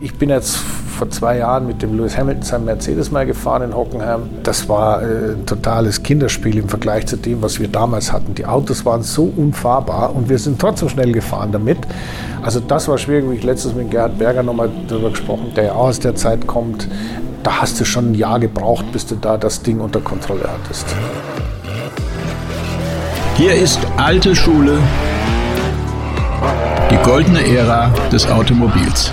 Ich bin jetzt vor zwei Jahren mit dem Lewis Hamilton seinem Mercedes mal gefahren in Hockenheim. Das war äh, ein totales Kinderspiel im Vergleich zu dem, was wir damals hatten. Die Autos waren so unfahrbar und wir sind trotzdem schnell gefahren damit. Also das war schwierig, wie ich letztes mit Gerhard Berger nochmal darüber gesprochen, der ja auch aus der Zeit kommt. Da hast du schon ein Jahr gebraucht, bis du da das Ding unter Kontrolle hattest. Hier ist alte Schule, die goldene Ära des Automobils.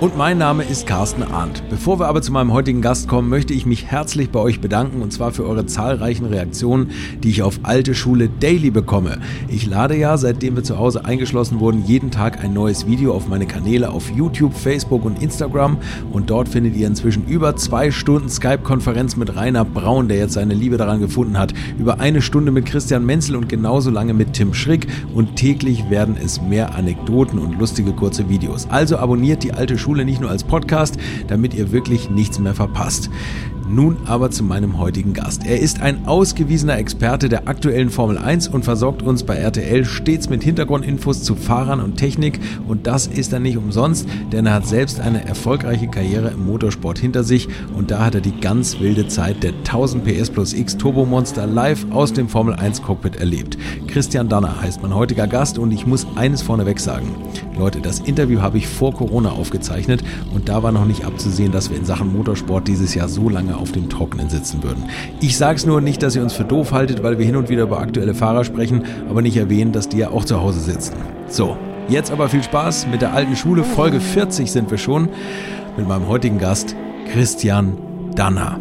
Und mein Name ist Carsten Arndt. Bevor wir aber zu meinem heutigen Gast kommen, möchte ich mich herzlich bei euch bedanken und zwar für eure zahlreichen Reaktionen, die ich auf Alte Schule Daily bekomme. Ich lade ja, seitdem wir zu Hause eingeschlossen wurden, jeden Tag ein neues Video auf meine Kanäle auf YouTube, Facebook und Instagram und dort findet ihr inzwischen über zwei Stunden Skype-Konferenz mit Rainer Braun, der jetzt seine Liebe daran gefunden hat, über eine Stunde mit Christian Menzel und genauso lange mit Tim Schrick und täglich werden es mehr Anekdoten und lustige kurze Videos. Also abonniert die Alte Schule Schule nicht nur als Podcast, damit ihr wirklich nichts mehr verpasst. Nun aber zu meinem heutigen Gast. Er ist ein ausgewiesener Experte der aktuellen Formel 1 und versorgt uns bei RTL stets mit Hintergrundinfos zu Fahrern und Technik. Und das ist er nicht umsonst, denn er hat selbst eine erfolgreiche Karriere im Motorsport hinter sich und da hat er die ganz wilde Zeit der 1000 PS plus X Turbo Monster live aus dem Formel 1 Cockpit erlebt. Christian Danner heißt mein heutiger Gast und ich muss eines vorneweg sagen. Leute, das Interview habe ich vor Corona aufgezeichnet und da war noch nicht abzusehen, dass wir in Sachen Motorsport dieses Jahr so lange auf dem Trockenen sitzen würden. Ich sage es nur nicht, dass ihr uns für doof haltet, weil wir hin und wieder über aktuelle Fahrer sprechen, aber nicht erwähnen, dass die ja auch zu Hause sitzen. So, jetzt aber viel Spaß mit der alten Schule. Folge 40 sind wir schon mit meinem heutigen Gast Christian Danner.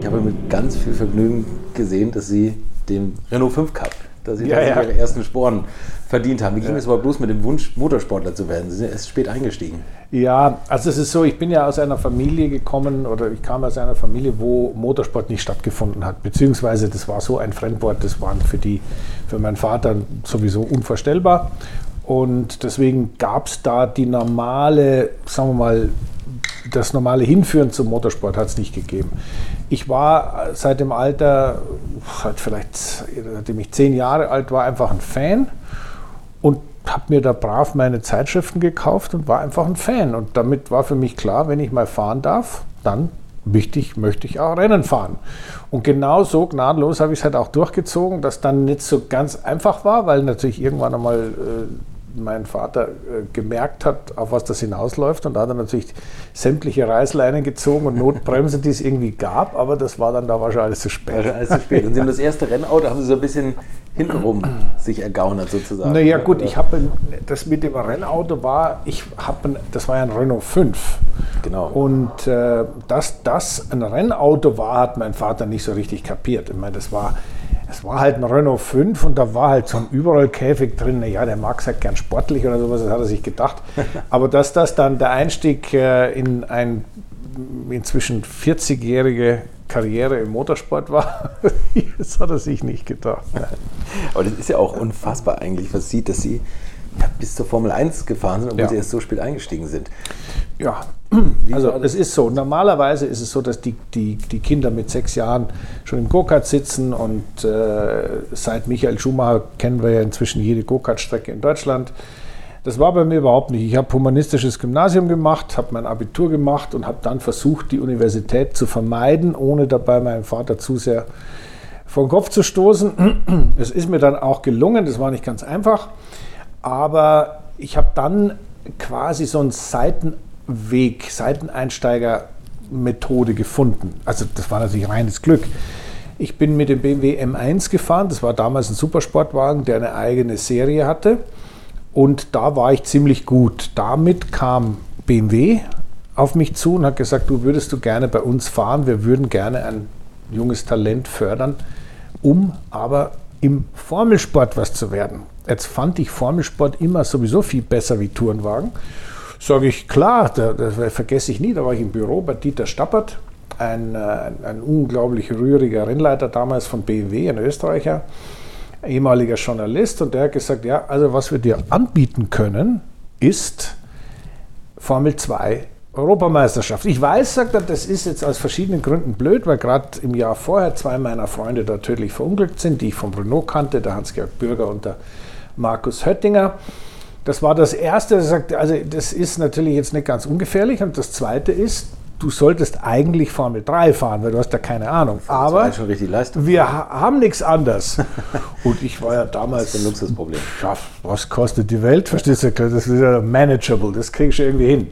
Ich habe mit ganz viel Vergnügen gesehen, dass Sie den Renault 5 Cup, dass Sie ja, da ja. Ihre ersten Sporen verdient haben. Wie ging es aber bloß mit dem Wunsch, Motorsportler zu werden? Sie sind erst spät eingestiegen. Ja, also es ist so, ich bin ja aus einer Familie gekommen oder ich kam aus einer Familie, wo Motorsport nicht stattgefunden hat. Beziehungsweise das war so ein Fremdwort, das war für, die, für meinen Vater sowieso unvorstellbar. Und deswegen gab es da die normale, sagen wir mal, das normale Hinführen zum Motorsport hat es nicht gegeben. Ich war seit dem Alter, halt vielleicht, seitdem ich zehn Jahre alt war, einfach ein Fan und habe mir da brav meine Zeitschriften gekauft und war einfach ein Fan. Und damit war für mich klar, wenn ich mal fahren darf, dann wichtig, möchte ich auch Rennen fahren. Und genau so gnadenlos habe ich es halt auch durchgezogen, dass dann nicht so ganz einfach war, weil natürlich irgendwann einmal äh, mein Vater äh, gemerkt hat, auf was das hinausläuft. Und da hat er natürlich sämtliche Reißleinen gezogen und Notbremse, die es irgendwie gab. Aber das war dann da wahrscheinlich alles zu spät. Alles zu spät. Und Sie haben das erste Rennauto, haben Sie so ein bisschen hintenrum sich ergaunert sozusagen. Naja gut, ich habe das mit dem Rennauto war, ich habe, das war ja ein Renault 5. Genau. Und äh, dass das ein Rennauto war, hat mein Vater nicht so richtig kapiert. Ich meine, das war, es war halt ein Renault 5 und da war halt so ein Überrollkäfig drin. Ja, der mag es halt gern sportlich oder sowas, das hat er sich gedacht. Aber dass das dann der Einstieg äh, in ein inzwischen 40-jährige Karriere im Motorsport war, das hat er sich nicht gedacht. Aber das ist ja auch unfassbar eigentlich, was sieht, dass Sie bis zur Formel 1 gefahren sind, obwohl Ja. Sie erst so spät eingestiegen sind. Ja, also es ist so. Normalerweise ist es so, dass die, die, die Kinder mit sechs Jahren schon im Go-Kart sitzen und äh, seit Michael Schumacher kennen wir ja inzwischen jede Go-Kart-Strecke in Deutschland. Das war bei mir überhaupt nicht. Ich habe humanistisches Gymnasium gemacht, habe mein Abitur gemacht und habe dann versucht, die Universität zu vermeiden, ohne dabei meinen Vater zu sehr vor den Kopf zu stoßen. Es ist mir dann auch gelungen, das war nicht ganz einfach, aber ich habe dann quasi so einen Seitenweg, Seiteneinsteiger-Methode gefunden. Also das war natürlich reines Glück. Ich bin mit dem BMW M1 gefahren, das war damals ein Supersportwagen, der eine eigene Serie hatte. Und da war ich ziemlich gut. Damit kam BMW auf mich zu und hat gesagt, du würdest du gerne bei uns fahren, wir würden gerne ein junges Talent fördern, um aber im Formelsport was zu werden. Jetzt fand ich Formelsport immer sowieso viel besser wie Tourenwagen. Sage ich, klar, da, das vergesse ich nie, da war ich im Büro bei Dieter Stappert, ein, ein, ein unglaublich rühriger Rennleiter damals von BMW, ein Österreicher, ehemaliger Journalist, und der hat gesagt, ja, also was wir dir anbieten können, ist Formel 2 Europameisterschaft. Ich weiß, sagt er, das ist jetzt aus verschiedenen Gründen blöd, weil gerade im Jahr vorher zwei meiner Freunde da tödlich verunglückt sind, die ich vom Renault kannte, der Hans-Georg Bürger und der Markus Höttinger. Das war das Erste. Er sagt, also das ist natürlich jetzt nicht ganz ungefährlich. Und das Zweite ist, du solltest eigentlich Formel 3 fahren, weil du hast da keine Ahnung. Aber war schon richtig Leistung. wir ha- haben nichts anderes. Und ich war ja damals. Das ist ein Luxusproblem. Ja, was kostet die Welt? Verstehst du? Das ist ja manageable, das kriegst du irgendwie hin.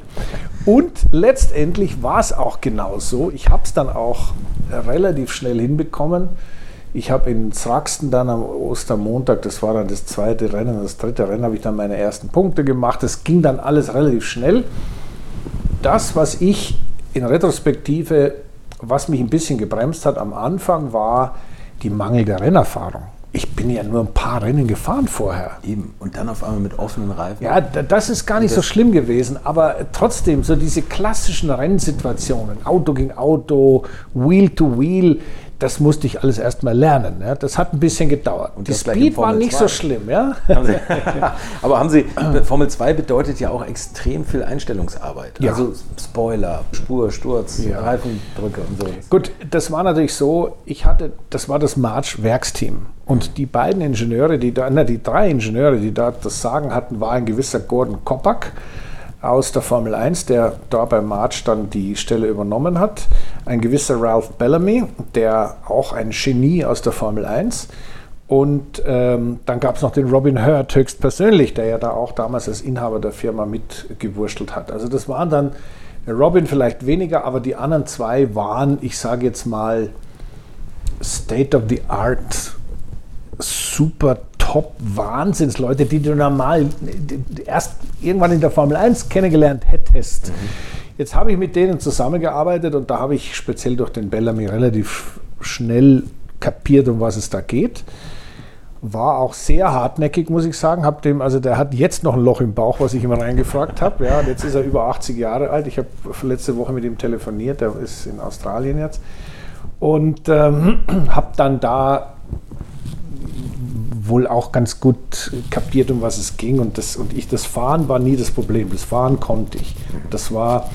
Und letztendlich war es auch genau so. Ich habe es dann auch relativ schnell hinbekommen. Ich habe in Sraxten dann am Ostermontag, das war dann das zweite Rennen, das dritte Rennen, habe ich dann meine ersten Punkte gemacht. Das ging dann alles relativ schnell. Das, was ich in Retrospektive, was mich ein bisschen gebremst hat am Anfang, war die mangelnde Rennerfahrung. Ich bin ja nur ein paar Rennen gefahren vorher. Eben. Und dann auf einmal mit offenen Reifen. Ja, das ist gar nicht so schlimm gewesen, aber trotzdem, so diese klassischen Rennsituationen, Auto gegen Auto, Wheel to Wheel, das musste ich alles erstmal lernen. Ja. Das hat ein bisschen gedauert. Und Die Speed war nicht 2. so schlimm, ja. Haben Sie, aber haben Sie, Formel 2 bedeutet ja auch extrem viel Einstellungsarbeit. Ja. Also Spoiler, Spur, Sturz, Ja. Reifendrücke und so. Gut, das war natürlich so, ich hatte, das war das March-Werksteam. Und die beiden Ingenieure, die da, na, die drei Ingenieure, die da das Sagen hatten, war ein gewisser Gordon Koppak aus der Formel 1, der da bei March dann die Stelle übernommen hat. Ein gewisser Ralph Bellamy, der auch ein Genie aus der Formel 1. Und ähm, dann gab es noch den Robin Hurt höchstpersönlich, der ja da auch damals als Inhaber der Firma mitgewurschtelt hat. Also das waren dann, Robin vielleicht weniger, aber die anderen zwei waren, ich sage jetzt mal, State of the Art, super top Wahnsinnsleute, die du normal erst irgendwann in der Formel 1 kennengelernt hättest. Jetzt habe ich mit denen zusammengearbeitet und da habe ich speziell durch den Bellamy relativ schnell kapiert, um was es da geht. War auch sehr hartnäckig, muss ich sagen. Hab dem, also der hat jetzt noch ein Loch im Bauch, was ich immer reingefragt habe. Ja, jetzt ist er über 80 Jahre alt. Ich habe letzte Woche mit ihm telefoniert. Der ist in Australien jetzt. Und ähm, habe dann da wohl auch ganz gut kapiert, um was es ging. Und, das, und ich, das Fahren war nie das Problem. Das Fahren konnte ich. Das war,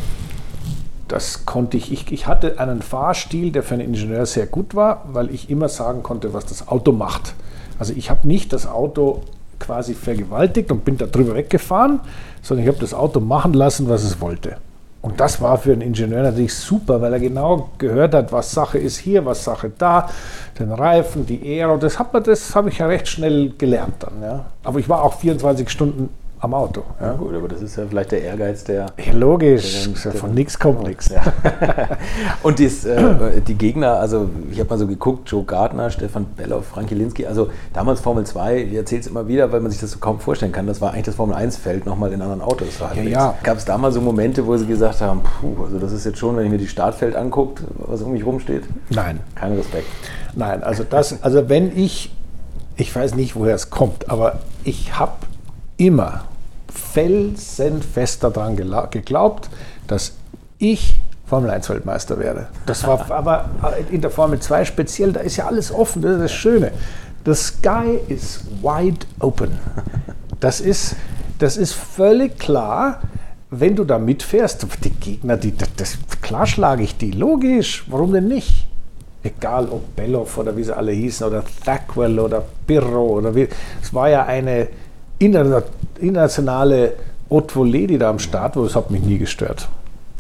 das konnte ich. ich. Ich hatte einen Fahrstil, der für einen Ingenieur sehr gut war, weil ich immer sagen konnte, was das Auto macht. Also ich habe nicht das Auto quasi vergewaltigt und bin da drüber weggefahren, sondern ich habe das Auto machen lassen, was es wollte. Und das war für einen Ingenieur natürlich super, weil er genau gehört hat, was Sache ist hier, was Sache da, den Reifen, die Aero. Das habe das hab ich ja recht schnell gelernt dann. Ja. Aber ich war auch 24 Stunden am Auto. Ja, Ja. gut, aber das ist ja vielleicht der Ehrgeiz, der. Ja, logisch, Der- der- von nichts kommt nichts. Ja. Und dies, äh, die Gegner, also ich habe mal so geguckt, Joe Gardner, Stefan Belloff, Frank Jelinski, also damals Formel 2, ich erzähle es immer wieder, weil man sich das so kaum vorstellen kann, das war eigentlich das Formel 1-Feld nochmal in anderen Autos. So halbwegs. ja. Gab es da mal so Momente, wo sie gesagt haben, puh, also das ist jetzt schon, wenn ich mir die Startfeld anguckt, was um mich rumsteht, Nein, kein Respekt. nein, also das, also wenn ich, ich weiß nicht, woher es kommt, aber ich habe immer felsenfest daran geglaubt, dass ich Formel 1 Weltmeister wäre. Das war aber in der Formel 2 speziell, da ist ja alles offen, das ist das Schöne. The sky is wide open. Das ist, das ist völlig klar, wenn du da mitfährst. Die Gegner, die, das, das, klar schlage ich die, logisch, warum denn nicht? Egal ob Belloff oder wie sie alle hießen, oder Thackwell oder Pirro oder wie. Es war ja eine internationale Haute Volée, da am Start war, das hat mich nie gestört.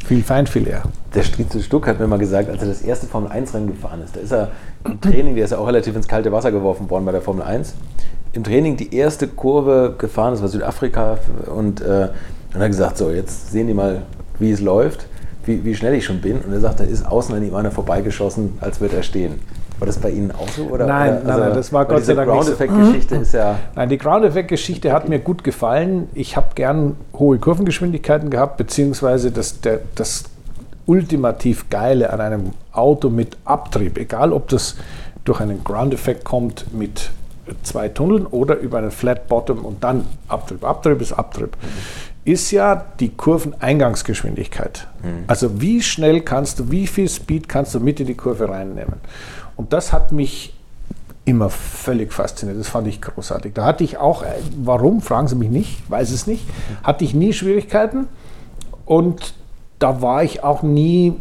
Viel fein, viel eher. Der Strietze Stuck hat mir mal gesagt, als er das erste Formel 1-Rennen gefahren ist, da ist er im Training, der ist ja auch relativ ins kalte Wasser geworfen worden bei der Formel 1, im Training die erste Kurve gefahren, das war Südafrika, und, äh, und hat gesagt, so, jetzt sehen die mal, wie es läuft, wie, wie schnell ich schon bin. Und er sagt, da ist außen an ihm einer vorbeigeschossen, als würde er stehen. War das bei Ihnen auch so? Oder, Nein, oder, nein, nein, das war Gott sei Dank nicht so. Ground-Effekt-Geschichte ist ja... Nein, die Ground-Effekt-Geschichte hat mir gut gefallen. Ich habe gern hohe Kurvengeschwindigkeiten gehabt, beziehungsweise das, der, das ultimativ Geile an einem Auto mit Abtrieb, egal ob das durch einen Ground-Effekt kommt mit zwei Tunneln oder über einen Flat Bottom und dann Abtrieb. Abtrieb ist Abtrieb. Ist ja die Kurveneingangsgeschwindigkeit. Also wie schnell kannst du, wie viel Speed kannst du mit in die Kurve reinnehmen? Und das hat mich immer völlig fasziniert. Das fand ich großartig. Da hatte ich auch, äh, warum, fragen Sie mich nicht, weiß es nicht, hatte ich nie Schwierigkeiten und da war ich auch nie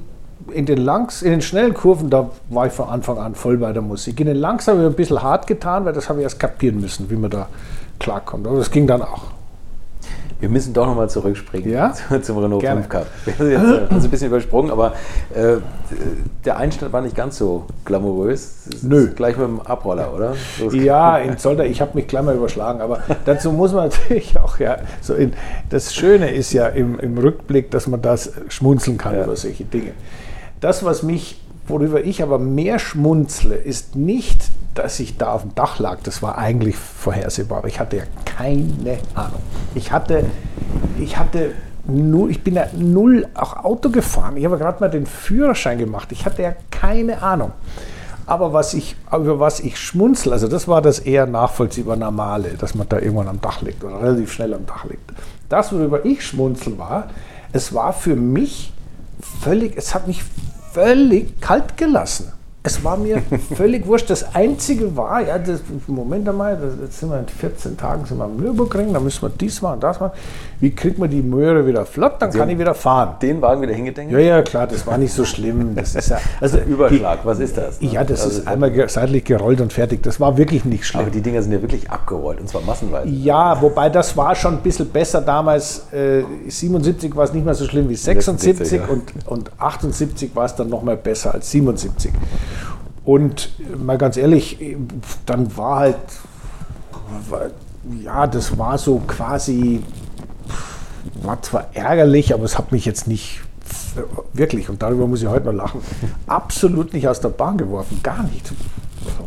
in den langs, in den schnellen Kurven, da war ich von Anfang an voll bei der Musik. In den langsamen habe ich ein bisschen hart getan, weil das habe ich erst kapieren müssen, wie man da klarkommt. Aber das ging dann auch. Wir müssen doch nochmal zurückspringen Ja? zum Renault Gerne. 5 Cup. Wir haben jetzt äh, uns ein bisschen übersprungen, aber äh, der Einstand war nicht ganz so glamourös. Nö. Gleich mit dem Abroller, oder? So Ja, in Zolder, ich habe mich gleich mal überschlagen, aber dazu muss man natürlich auch, ja, so in, das Schöne ist ja im, im Rückblick, dass man das schmunzeln kann Ja. über solche Dinge. Das, was mich, worüber ich aber mehr schmunzle, ist nicht, dass ich da auf dem Dach lag. Das war eigentlich vorhersehbar, aber ich hatte ja keine Ahnung. Ich hatte, ich hatte null, ich bin ja null auch Auto gefahren. Ich habe gerade mal den Führerschein gemacht. Ich hatte ja keine Ahnung. Aber was ich, über was ich schmunzel, also das war das eher nachvollziehbar Normale, dass man da irgendwann am Dach liegt oder relativ schnell am Dach liegt. Das, worüber ich schmunzel war, es war für mich völlig, es hat mich völlig kalt gelassen. Es war mir völlig wurscht. Das Einzige war, ja, das, Moment einmal, das, jetzt sind wir in 14 Tagen sind wir am Nürburgring, da müssen wir dies machen, das machen. Wie kriegt man die Möhre wieder flott, dann kann ich wieder fahren. Den Wagen wieder hingedengelt? Ja, ja, klar, das war nicht so schlimm. Das ist ja, also Überschlag, was ist das? ne? ja, das Also, ist einmal ge- seitlich gerollt und fertig. Das war wirklich nicht schlimm. Aber die Dinger sind ja wirklich abgerollt und zwar massenweise. Ja, wobei das war schon ein bisschen besser damals. Äh, 77 war es nicht mehr so schlimm wie 76 76, ja. und, und 78 war es dann noch mal besser als 77. Und mal ganz ehrlich, äh, dann war halt, war, ja, das war so quasi, war zwar ärgerlich, aber es hat mich jetzt nicht wirklich, und darüber muss ich heute noch lachen, absolut nicht aus der Bahn geworfen. Gar nicht.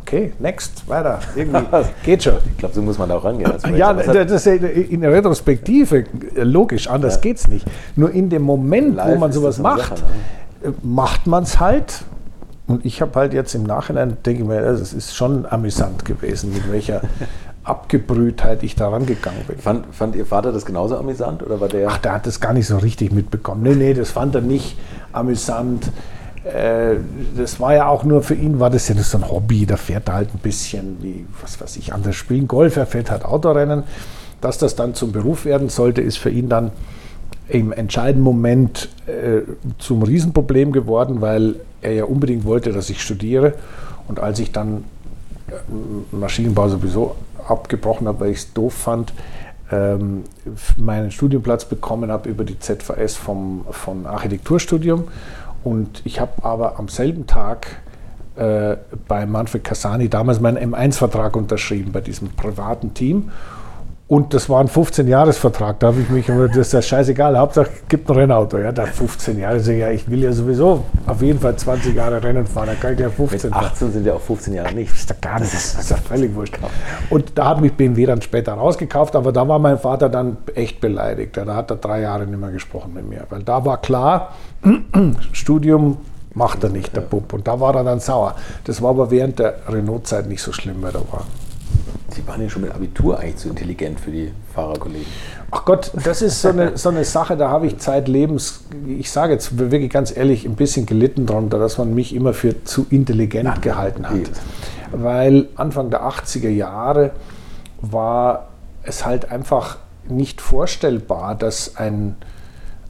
Okay, next, weiter. Irgendwie geht schon. Ich glaube, so muss man da auch rangehen. Ja, das ist ja in der Retrospektive äh, logisch, anders geht's nicht. Nur in dem Moment, Live wo man sowas das macht, Sache, äh, macht man es halt. Und ich habe halt jetzt im Nachhinein, denke ich mir, es ist schon amüsant gewesen, mit welcher Abgebrühtheit ich da rangegangen bin. Fand, fand Ihr Vater das genauso amüsant oder war der? Ach, der hat das gar nicht so richtig mitbekommen. Nee, nee, das fand er nicht amüsant. Äh, Das war ja auch nur für ihn, war das ja so ein Hobby. Da fährt er halt ein bisschen, wie, was weiß ich, anders spielen. Golf, er fährt halt Autorennen. Dass das dann zum Beruf werden sollte, ist für ihn dann im entscheidenden Moment äh, zum Riesenproblem geworden, weil er ja unbedingt wollte, dass ich studiere. Und als ich dann äh, Maschinenbau sowieso abgebrochen habe, weil ich es doof fand, ähm, meinen Studienplatz bekommen habe über die ZVS vom, vom Architekturstudium. Und ich habe aber am selben Tag äh, bei Manfred Cassani damals meinen M1-Vertrag unterschrieben bei diesem privaten Team. Und das war ein 15-Jahres-Vertrag. Da habe ich mich, aber das ist ja scheißegal, Hauptsache gibt ein Rennauto. Ja, da 15 Jahre, ich, ja, ich will ja sowieso auf jeden Fall 20 Jahre Rennen fahren, da kann ich ja 15 Mit fahren. 18 sind ja auch 15 Jahre nicht. Das ist doch gar nicht, das ist ja völlig wurscht. Und da hat mich BMW dann später rausgekauft, aber da war mein Vater dann echt beleidigt. Ja, Da hat er drei Jahre nicht mehr gesprochen mit mir, weil da war klar, Studium macht er nicht, der Bub. Und da war er dann sauer. Das war aber während der Renault-Zeit nicht so schlimm, weil da war. Sie waren ja schon mit Abitur eigentlich zu intelligent für die Fahrerkollegen. Ach Gott, das ist so eine, so eine Sache, da habe ich zeitlebens, ich sage jetzt wirklich ganz ehrlich, ein bisschen gelitten darunter, dass man mich immer für zu intelligent gehalten hat. eben. Weil Anfang der 80er Jahre war es halt einfach nicht vorstellbar, dass ein,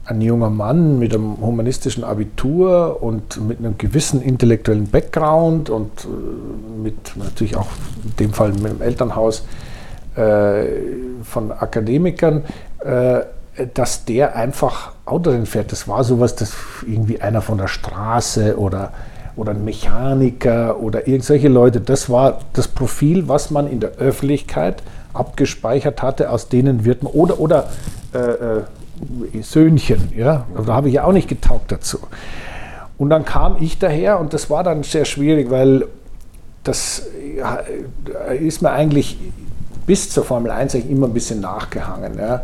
ein junger Mann mit einem humanistischen Abitur und mit einem gewissen intellektuellen Background und äh, mit natürlich auch in dem Fall mit dem Elternhaus äh, von Akademikern, äh, dass der einfach Autorennen fährt. Das war sowas, das irgendwie einer von der Straße oder, oder ein Mechaniker oder irgend solche Leute. Das war das Profil, was man in der Öffentlichkeit abgespeichert hatte, aus denen wird man, oder, oder äh, äh, Söhnchen, ja, da habe ich ja auch nicht getaugt dazu. Und dann kam ich daher und das war dann sehr schwierig, weil das ist mir eigentlich bis zur Formel 1 eigentlich immer ein bisschen nachgehangen. Ja.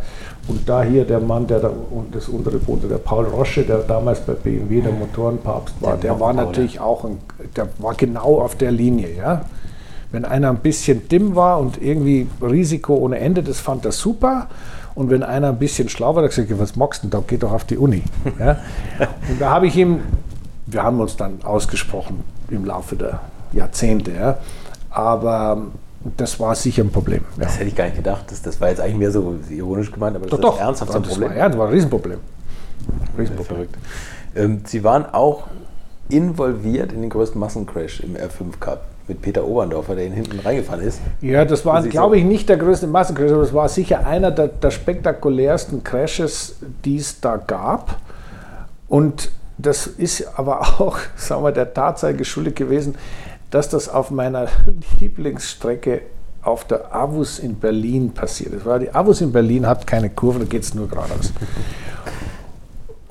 Und da hier der Mann, der da und das untere Boot, der Paul Rosche, der damals bei BMW der Motorenpapst war, der, Der war Paul, natürlich auch, ein, der war genau auf der Linie. Ja. Wenn einer ein bisschen dimm war und irgendwie Risiko ohne Ende, das fand er super. Und wenn einer ein bisschen schlau war, hat gesagt, was magst du denn da? Geh doch auf die Uni. Ja? Und da habe ich ihm, wir haben uns dann ausgesprochen im Laufe der Jahrzehnte, ja? aber das war sicher ein Problem. Ja. Das hätte ich gar nicht gedacht. Das, das war jetzt eigentlich mehr so ironisch gemeint, aber das Doch, ist ernsthaft ein das Problem. war, ja, das war ein Riesenproblem. Riesenproblem. verrückt. Ähm, Sie waren auch involviert in den größten Massencrash im R5 Cup. Mit Peter Oberndorfer, der ihn hinten reingefahren ist. Ja, das war, glaube ich, nicht der größte Massencrash, aber es war sicher einer der, der spektakulärsten Crashes, die es da gab. Und das ist aber auch, sagen wir, der Tatsache geschuldet gewesen, dass das auf meiner Lieblingsstrecke auf der Avus in Berlin passiert ist. Weil die Avus in Berlin hat keine Kurve, da geht es nur geradeaus.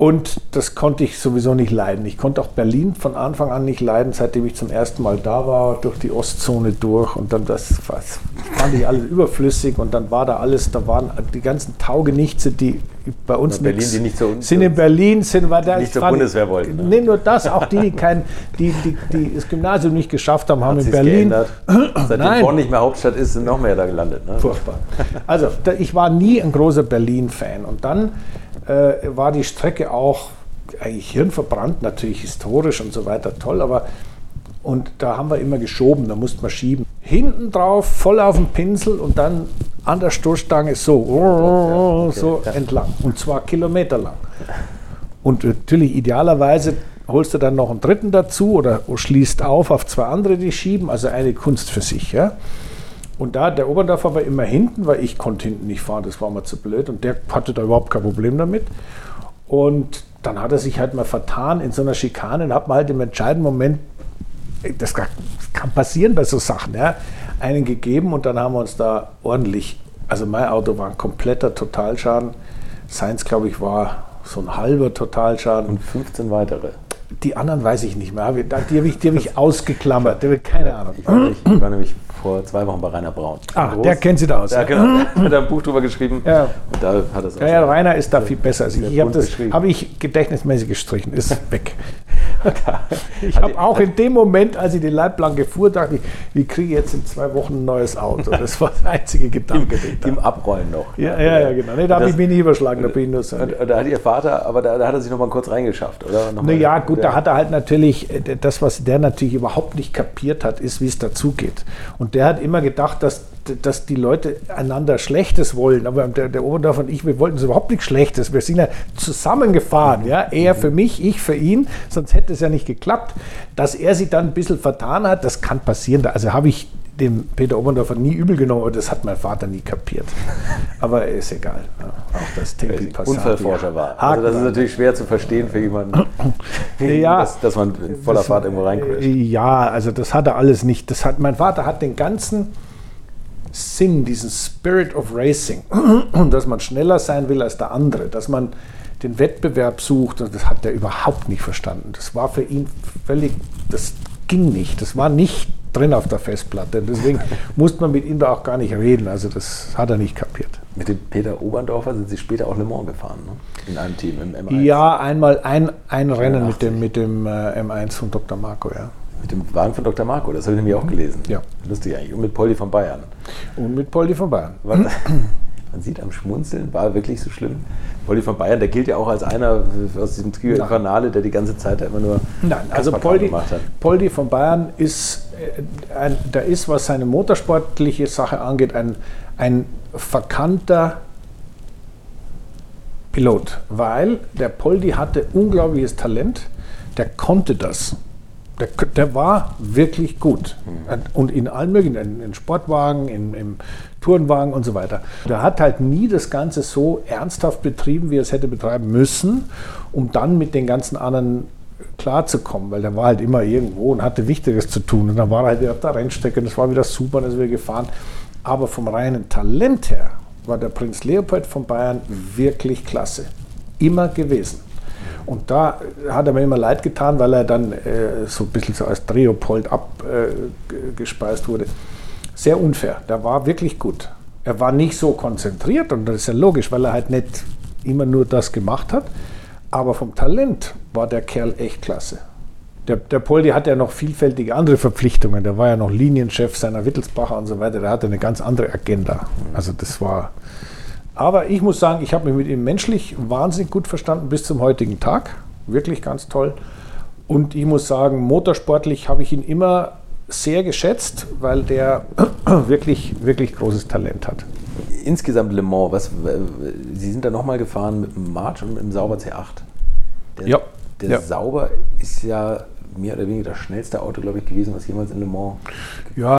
Und das konnte ich sowieso nicht leiden. Ich konnte auch Berlin von Anfang an nicht leiden, seitdem ich zum ersten Mal da war, durch die Ostzone durch. Und dann das, das fand ich alles überflüssig. Und dann war da alles, da waren die ganzen Taugenichtse, die bei uns Berlin, nix- die nicht so- sind in Berlin, sind weil da Nicht ich zur war- Bundeswehr wollten, ne? Nee, nur das, auch die, die, kein, die, die, die das Gymnasium nicht geschafft haben, haben in Sich's Berlin. geändert. Seitdem Nein. Bonn nicht mehr Hauptstadt ist, sind noch mehr da gelandet. Ne? Furchtbar. Also, da, ich war nie ein großer Berlin-Fan. Und dann äh, war die Strecke auch eigentlich hirnverbrannt, natürlich historisch und so weiter, toll, aber und da haben wir immer geschoben, da musste man schieben. Hinten drauf, voll auf den Pinsel und dann an der Stoßstange so, so entlang. Und zwar kilometerlang. Und natürlich idealerweise holst du dann noch einen dritten dazu oder schließt auf auf zwei andere, die schieben, also eine Kunst für sich. Ja? Und da, der Oberndorfer war immer hinten, weil ich konnte hinten nicht fahren, das war mir zu blöd und der hatte da überhaupt kein Problem damit. Und dann hat er sich halt mal vertan in so einer Schikane und hat man halt im entscheidenden Moment, das kann kann passieren bei so Sachen, ja, einen gegeben und dann haben wir uns da ordentlich, also mein Auto war ein kompletter Totalschaden, seins glaube ich war so ein halber Totalschaden. Und 15 weitere. Die anderen weiß ich nicht mehr, Hab die habe ich, die hab ich ausgeklammert, hab keine Ahnung. Ich war, nämlich, ich war nämlich vor zwei Wochen bei Rainer Braun. Ah, Groß. der kennt sich da aus. Ja, genau. Der hat ein Buch drüber geschrieben. Ja. Und da hat es Ja, ja, Rainer ist da viel besser als ich. Ich habe habe ich gedächtnismäßig gestrichen, ist weg. Ich habe die- auch in dem Moment, als ich die Leitplanke fuhr, dachte ich, wie kriege ich jetzt in zwei Wochen ein neues Auto? Das war der einzige Gedanke. Im Abrollen noch. Ja, ja, ja, genau. Nee, da habe ich mich nicht überschlagen, da bin ich nur so. Und, da hat Ihr Vater, aber da, da hat er sich noch mal kurz reingeschafft, oder? Noch Naja, gut, Ja. da hat er halt natürlich, äh, das, was der natürlich überhaupt nicht kapiert hat, ist, wie es dazugeht. Und der hat immer gedacht, dass, dass die Leute einander Schlechtes wollen. Aber der, der Oberndorf und ich, wir wollten so überhaupt nichts Schlechtes. Wir sind ja zusammengefahren. Ja? Er für mich, ich für ihn. Sonst hätte es ja nicht geklappt. Dass er sich dann ein bisschen vertan hat, das kann passieren. Also habe ich dem Peter Oberndorfer nie übel genommen, aber das hat mein Vater nie kapiert. Aber ist egal. Auch das Tempi Passat. Unfallforscher war. Also das ist natürlich schwer zu verstehen für jemanden, Ja. dass, dass man in voller Das- Fahrt irgendwo reincrasht. Ja, also das hat er alles nicht. Das hat, mein Vater hat den ganzen Sinn, diesen Spirit of Racing, dass man schneller sein will als der andere, dass man den Wettbewerb sucht, und das hat er überhaupt nicht verstanden. Das war für ihn völlig, das ging nicht. Das war nicht drin auf der Festplatte. Deswegen musste man mit ihm da auch gar nicht reden. Also das hat er nicht kapiert. Mit dem Peter Oberndorfer sind Sie später auch Le Mans gefahren, ne? in einem Team, im M1. Ja, einmal ein, ein Rennen 84. mit dem, mit dem äh, M1 von Dr. Marco, ja. Mit dem Wagen von Dr. Marco, das habe ich nämlich auch gelesen. Ja. Lustig eigentlich. Und mit Polly von Bayern. Und mit Poldi von Bayern. War- Man sieht am Schmunzeln, war wirklich so schlimm. Polly von Bayern, der gilt ja auch als einer aus diesem Trio. Infernale, der die ganze Zeit da immer nur Nein, also Poldi, gemacht hat. Poldi von Bayern ist, äh, ein, der ist, was seine motorsportliche Sache angeht, ein, ein verkannter Pilot, weil der Poldi hatte unglaubliches Talent, der konnte das. Der, der war wirklich gut. Und in allen möglichen, in, in Sportwagen, in, im Tourenwagen und so weiter. Der hat halt nie das Ganze so ernsthaft betrieben, wie er es hätte betreiben müssen, um dann mit den ganzen anderen klarzukommen, weil der war halt immer irgendwo und hatte Wichtiges zu tun. Und dann war er halt wieder auf der Rennstrecke und das war wieder super, er wieder gefahren. Aber vom reinen Talent her war der Prinz Leopold von Bayern wirklich klasse. Immer gewesen. Und da hat er mir immer leid getan, weil er dann äh, so ein bisschen so als Dreopold abgespeist wurde. Sehr unfair. Der war wirklich gut. Er war nicht so konzentriert und das ist ja logisch, weil er halt nicht immer nur das gemacht hat. Aber vom Talent war der Kerl echt klasse. Der, der Poldi hat ja noch vielfältige andere Verpflichtungen. Der war ja noch Linienchef seiner Wittelsbacher und so weiter. Der hatte eine ganz andere Agenda. Also das war. Aber ich muss sagen, ich habe mich mit ihm menschlich wahnsinnig gut verstanden bis zum heutigen Tag. Wirklich ganz toll. Und ich muss sagen, motorsportlich habe ich ihn immer sehr geschätzt, weil der wirklich, wirklich großes Talent hat. Insgesamt Le Mans, was, Sie sind da nochmal gefahren mit dem March und mit dem Sauber C8. Der, Ja. Der Ja. Sauber ist ja mehr oder weniger das schnellste Auto, glaube ich, gewesen, was jemals in Le Mans. Ja.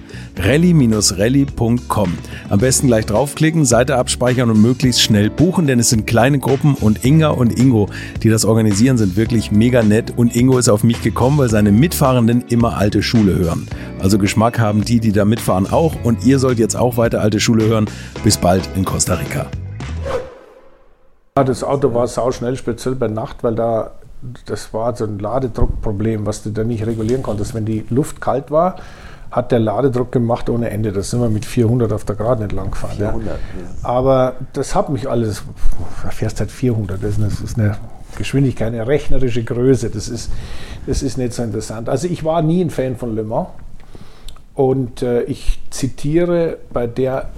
rally-rally.com. Am besten gleich draufklicken, Seite abspeichern und möglichst schnell buchen, denn es sind kleine Gruppen und Inga und Ingo, die das organisieren, sind wirklich mega nett und Ingo ist auf mich gekommen, weil seine Mitfahrenden immer alte Schule hören. Also Geschmack haben die, die da mitfahren auch und ihr sollt jetzt auch weiter alte Schule hören. Bis bald in Costa Rica. Das Auto war sauschnell, speziell bei Nacht, weil da das war so ein Ladedruckproblem, was du da nicht regulieren konntest. Wenn die Luft kalt war, hat der Ladedruck gemacht ohne Ende. Da sind wir mit 400 auf der Gerade nicht lang gefahren. 400, ja. Aber das hat mich alles, da fährst halt 400, das ist, eine, das ist eine Geschwindigkeit, eine rechnerische Größe, das ist, das ist nicht so interessant. Also ich war nie ein Fan von Le Mans und äh, ich zitiere bei der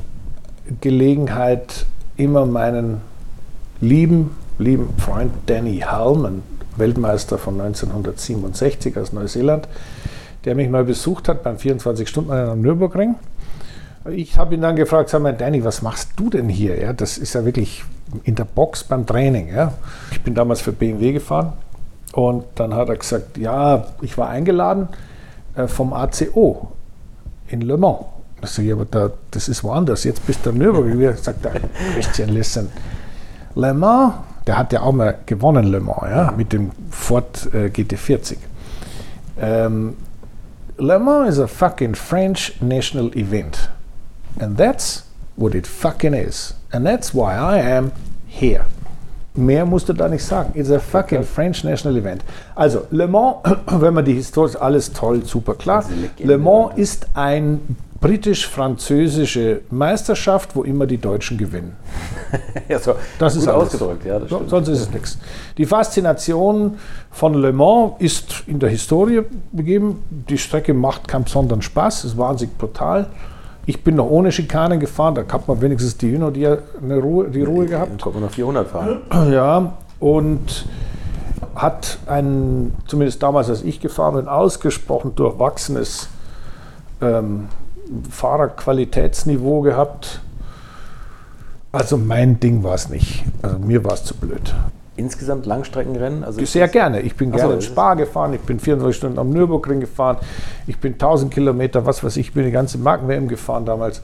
Gelegenheit immer meinen lieben, lieben Freund Danny Hallman, Weltmeister von 1967 aus Neuseeland, der mich mal besucht hat beim 24-Stunden-Rennen am Nürburgring. Ich habe ihn dann gefragt, sag mal, Danny, was machst du denn hier? Ja, das ist ja wirklich in der Box beim Training. Ja. Ich bin damals für BMW gefahren und dann hat er gesagt, ja, ich war eingeladen äh, vom ACO in Le Mans. Ich sage, ja, aber da, das ist woanders. Jetzt bist du am Nürburgring. Er sagt, Christian, listen, Le Mans, der hat ja auch mal gewonnen, Le Mans, ja, mit dem Ford äh, GT40. Ähm, Le Mans is a fucking French national event. And that's what it fucking is. And that's why I am here. Mehr musst du da nicht sagen. It's a fucking okay. French national event. Also, Le Mans, wenn man die Historie, alles toll, super klar. Le Mans ist ein britisch-französische Meisterschaft, wo immer die Deutschen gewinnen. ja, so das ist ausgedrückt, ja. So, sonst ist es nichts. Die Faszination von Le Mans ist in der Historie begeben. Die Strecke macht keinen besonderen Spaß, ist wahnsinnig brutal. Ich bin noch ohne Schikanen gefahren, da hat man wenigstens die Hühner die, eine Ruhe, die Ruhe gehabt. Dann kommt man noch 400 fahren. Ja, und hat ein, zumindest damals, als ich gefahren bin, ausgesprochen durchwachsenes ähm, Fahrerqualitätsniveau gehabt. Also mein Ding war es nicht. Also mir war es zu blöd. Insgesamt Langstreckenrennen? Also Sehr gerne. Ich bin gerne so, in Spa gefahren, ich bin 24 Stunden am Nürburgring gefahren, ich bin 1000 Kilometer, was weiß ich, ich bin die ganze Marken-WM gefahren damals.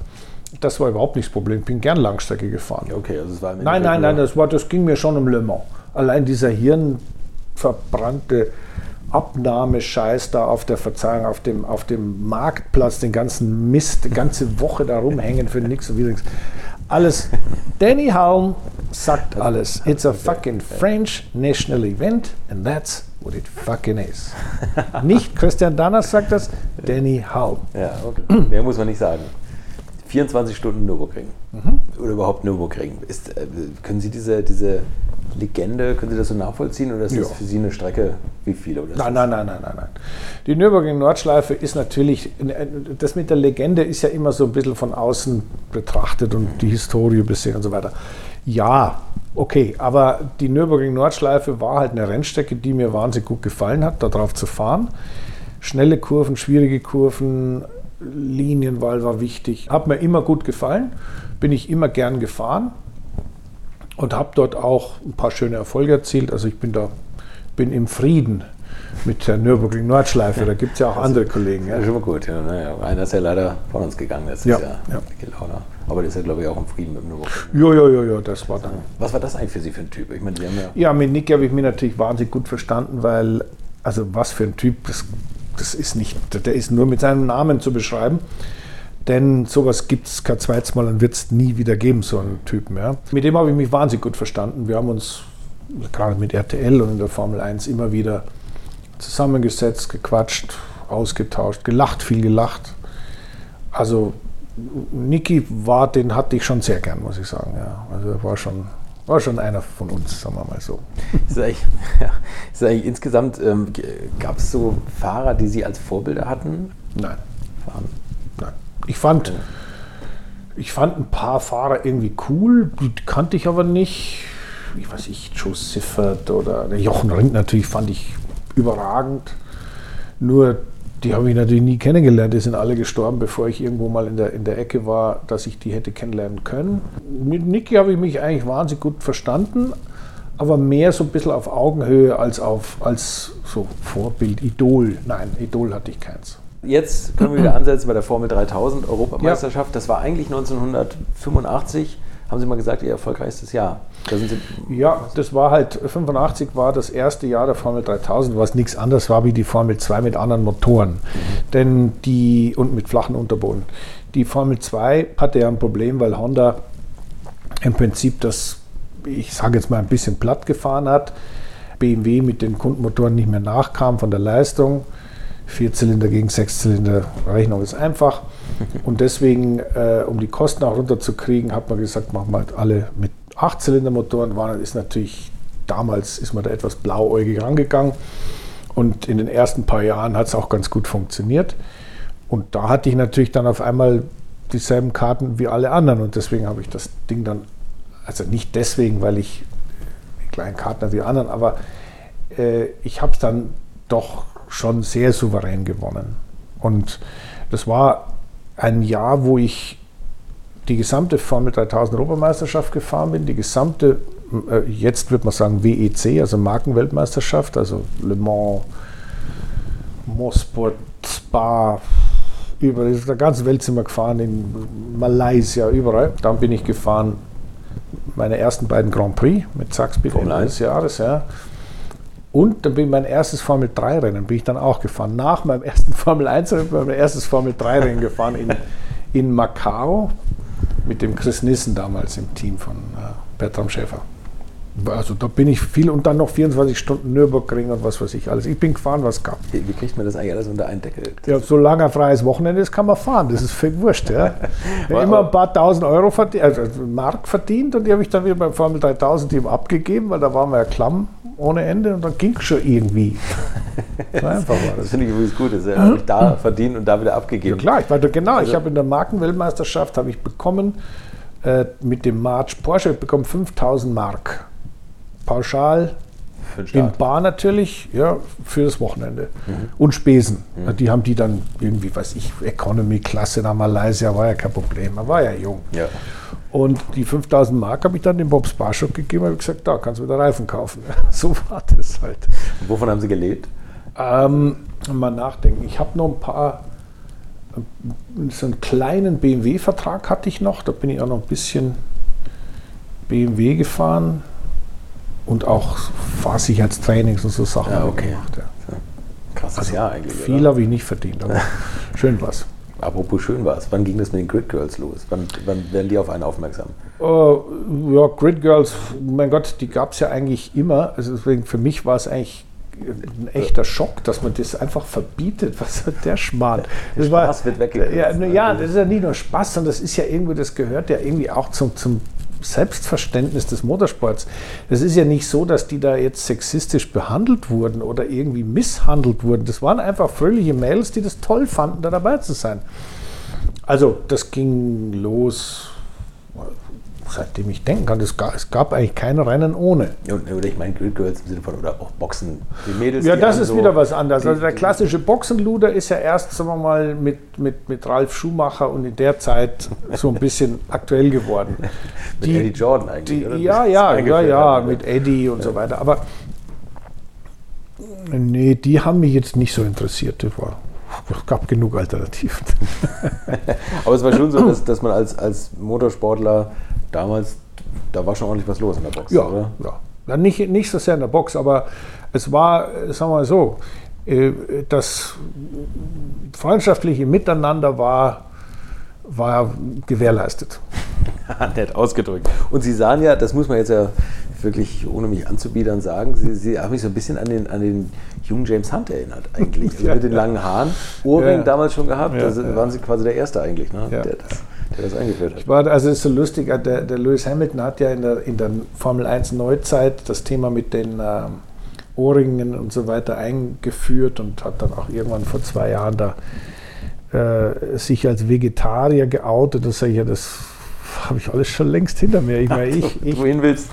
Das war überhaupt nicht das Problem. Ich bin gern Langstrecke gefahren. okay, also es war nein, nein, nein, das, war, das ging mir schon um Le Mans. Allein dieser hirnverbrannte Abnahmescheiß da auf der Verzeihung, auf dem, auf dem Marktplatz, den ganzen Mist, die ganze Woche da rumhängen für nichts und wieder nichts. Alles. Danny Halm sagt alles. It's a fucking French national event and that's what it fucking is. Nicht Christian Danners sagt das, Danny Halm. Ja, okay. Mehr muss man nicht sagen. 24 Stunden Nürburgring. Mhm. Oder überhaupt Nürburgring. Ist, äh, können Sie diese, diese Legende, können Sie das so nachvollziehen oder ist ja. das für Sie eine Strecke Wie viele? Oder Nein, nein, nein, nein, nein, nein. Die Nürburgring Nordschleife ist natürlich, das mit der Legende ist ja immer so ein bisschen von außen betrachtet und die Historie bisschen und so weiter. Ja, okay, aber die Nürburgring Nordschleife war halt eine Rennstrecke, die mir wahnsinnig gut gefallen hat, darauf zu fahren. Schnelle Kurven, schwierige Kurven, Linienwahl war wichtig. Hat mir immer gut gefallen, bin ich immer gern gefahren und habe dort auch ein paar schöne Erfolge erzielt. Also ich bin da bin im Frieden mit der Nürburgring Nordschleife. Da gibt es ja auch andere Kollegen. Ja, schon mal gut. Ja, naja, einer ist ja leider von uns gegangen letztes Ja, Jahr. ja. Aber der ist ja, glaube ich, auch im Frieden mit dem Nürburgring. Jo, jo, jo, jo, das war dann. Was war das eigentlich für Sie für ein Typ? Ich meine, Sie haben ja Ja, mit Nick habe ich mich natürlich wahnsinnig gut verstanden, weil, also was für ein Typ, das, das ist nicht, der ist nur mit seinem Namen zu beschreiben. Denn sowas gibt es kein zweites Mal und wird es nie wieder geben, so einen Typen. Ja. Mit dem habe ich mich wahnsinnig gut verstanden. Wir haben uns gerade mit RTL und in der Formel 1 immer wieder zusammengesetzt, gequatscht, ausgetauscht, gelacht, viel gelacht. Also Niki war, den hatte ich schon sehr gern, muss ich sagen. Ja. Also er war schon, war schon einer von uns, sagen wir mal so. Ist eigentlich, ja, ist eigentlich insgesamt, ähm, gab es so Fahrer, die Sie als Vorbilder hatten? Nein, Fahren? Ich fand, ich fand ein paar Fahrer irgendwie cool, die kannte ich aber nicht. Wie weiß ich, Joe Siffert oder der Jochen Rindt natürlich fand ich überragend. Nur die habe ich natürlich nie kennengelernt. Die sind alle gestorben, bevor ich irgendwo mal in der, in der Ecke war, dass ich die hätte kennenlernen können. Mit Niki habe ich mich eigentlich wahnsinnig gut verstanden, aber mehr so ein bisschen auf Augenhöhe als, auf, als so Vorbild, Idol. Nein, Idol hatte ich keins. Jetzt können wir wieder ansetzen bei der Formel 3000 Europameisterschaft. Das war eigentlich 1985, haben Sie mal gesagt, Ihr erfolgreichstes Jahr. Da Ja, das war halt, 85 war das erste Jahr der Formel 3000, was nichts anderes war wie die Formel 2 mit anderen Motoren. Denn die, und mit flachen Unterboden. Die Formel 2 hatte ja ein Problem, weil Honda im Prinzip das, ich sage jetzt mal, ein bisschen platt gefahren hat. BMW mit den Kundenmotoren nicht mehr nachkam von der Leistung. Vierzylinder gegen Sechszylinder, Rechnung ist einfach. Und deswegen, äh, um die Kosten auch runterzukriegen, hat man gesagt, machen wir halt alle mit Achtzylindermotoren. War, ist natürlich, damals ist man da etwas blauäugig rangegangen. Und in den ersten paar Jahren hat es auch ganz gut funktioniert. Und da hatte ich natürlich dann auf einmal dieselben Karten wie alle anderen. Und deswegen habe ich das Ding dann, also nicht deswegen, weil ich die kleinen Karten hatte wie die anderen, aber äh, ich habe es dann doch schon sehr souverän gewonnen. Und das war ein Jahr, wo ich die gesamte Formel 3000 Europameisterschaft gefahren bin, die gesamte, äh, jetzt wird man sagen WEC, also Markenweltmeisterschaft, also Le Mans, Mosport, Spa, über der ganzen Welt sind wir gefahren, in Malaysia, überall. Dann bin ich gefahren, meine ersten beiden Grand Prix mit Saxby Formel Ende 1. des Jahres, ja. Und dann bin ich mein erstes Formel 3 Rennen, bin ich dann auch gefahren. Nach meinem ersten Formel 1 Rennen bin ich mein erstes Formel 3 Rennen gefahren in, in Macau mit dem Chris Nissen damals im Team von äh, Bertram Schäfer. Also da bin ich viel und dann noch 24 Stunden Nürburgring und was weiß ich alles. Ich bin gefahren, was gab. wie, wie kriegt man das eigentlich alles unter einen Deckel? Ja, solange ein freies Wochenende ist, kann man fahren. Das ist völlig wurscht. Ja. Ich immer ein paar tausend Euro verdient, also Mark verdient und die habe ich dann wieder beim Formel 3000 Team abgegeben, weil da waren wir ja klamm ohne Ende und dann ging es schon irgendwie. So einfach war Das das. finde ich übrigens gut. Das ist ja nicht da verdient und da wieder Ja abgegeben. klar, ich war genau. Ich Also- habe in der Markenweltmeisterschaft habe ich bekommen äh, mit dem March Porsche ich bekommen 5000 Mark pauschal in. Bar natürlich, ja, für das Wochenende. Mhm. Und Spesen. Ja, Die haben die dann irgendwie, weiß ich, Economy-Klasse nach Malaysia, war ja kein Problem. Man war ja jung. Ja. Und die 5000 Mark habe ich dann dem Bob Sparshop gegeben und gesagt, da kannst du wieder Reifen kaufen. so war das halt. Und wovon haben Sie gelebt? Ähm, mal nachdenken. Ich habe noch ein paar, so einen kleinen BMW-Vertrag hatte ich noch. Da bin ich auch noch ein bisschen BMW gefahren und auch Fahrsicherheitstrainings und so Sachen Ja, okay. gemacht. Ja. Krasses Jahr eigentlich. Also Viel habe ich nicht verdient, aber schön was. Apropos schön war es. Wann ging das mit den Grid Girls los? Wann, wann werden die auf einen aufmerksam? Äh, ja, Grid Girls, mein Gott, die gab es ja eigentlich immer. Also deswegen für mich war es eigentlich ein echter Schock, dass man das einfach verbietet. Was soll der Schmarrn? Das Spaß wird weggegeben. Ja, ja, das ist ja nicht nur Spaß, sondern das ist ja irgendwo, das gehört ja irgendwie auch zum, zum Selbstverständnis des Motorsports. Das ist ja nicht so, dass die da jetzt sexistisch behandelt wurden oder irgendwie misshandelt wurden. Das waren einfach fröhliche Mädels, die das toll fanden, da dabei zu sein. Also das ging los seitdem ich denken kann, es gab, es gab eigentlich kein Rennen ohne. oder ich meine Grid Girls im Sinne von, oder auch Boxen. Die Mädels, ja, das ist so wieder was anderes. Also der klassische Boxenluder ist ja erst, sagen wir mal, mit, mit, mit Ralf Schumacher und in der Zeit so ein bisschen aktuell geworden. mit Eddie Jordan eigentlich, die, oder? Ja, ja, ja, ja, mit Eddie und ja. so weiter. Aber nee, die haben mich jetzt nicht so interessiert. Das war es gab genug Alternativen. Aber es war schon so, dass, dass man als, als Motorsportler damals, da war schon ordentlich was los in der Box, ja, oder? Ja, nicht, nicht so sehr in der Box, aber es war, sagen wir mal so, äh, das freundschaftliche Miteinander war, war gewährleistet. Nett ausgedrückt. Und Sie sahen ja, das muss man jetzt ja wirklich, ohne mich anzubiedern, sagen, Sie, Sie haben mich so ein bisschen an den, an den jungen James Hunt erinnert, eigentlich. Also ja, mit den langen Haaren. Ohrring ja. damals schon gehabt, ja, da waren Sie quasi der Erste eigentlich, ne? der, das, der das eingeführt hat. Ich war, also es ist so lustig, der, der Lewis Hamilton hat ja in der, in der Formel 1 Neuzeit das Thema mit den äh, Ohrringen und so weiter eingeführt und hat dann auch irgendwann vor zwei Jahren da äh, sich als Vegetarier geoutet. Das sage ich ja, das habe ich alles schon längst hinter mir. Ich meine, ich, ich, Wohin willst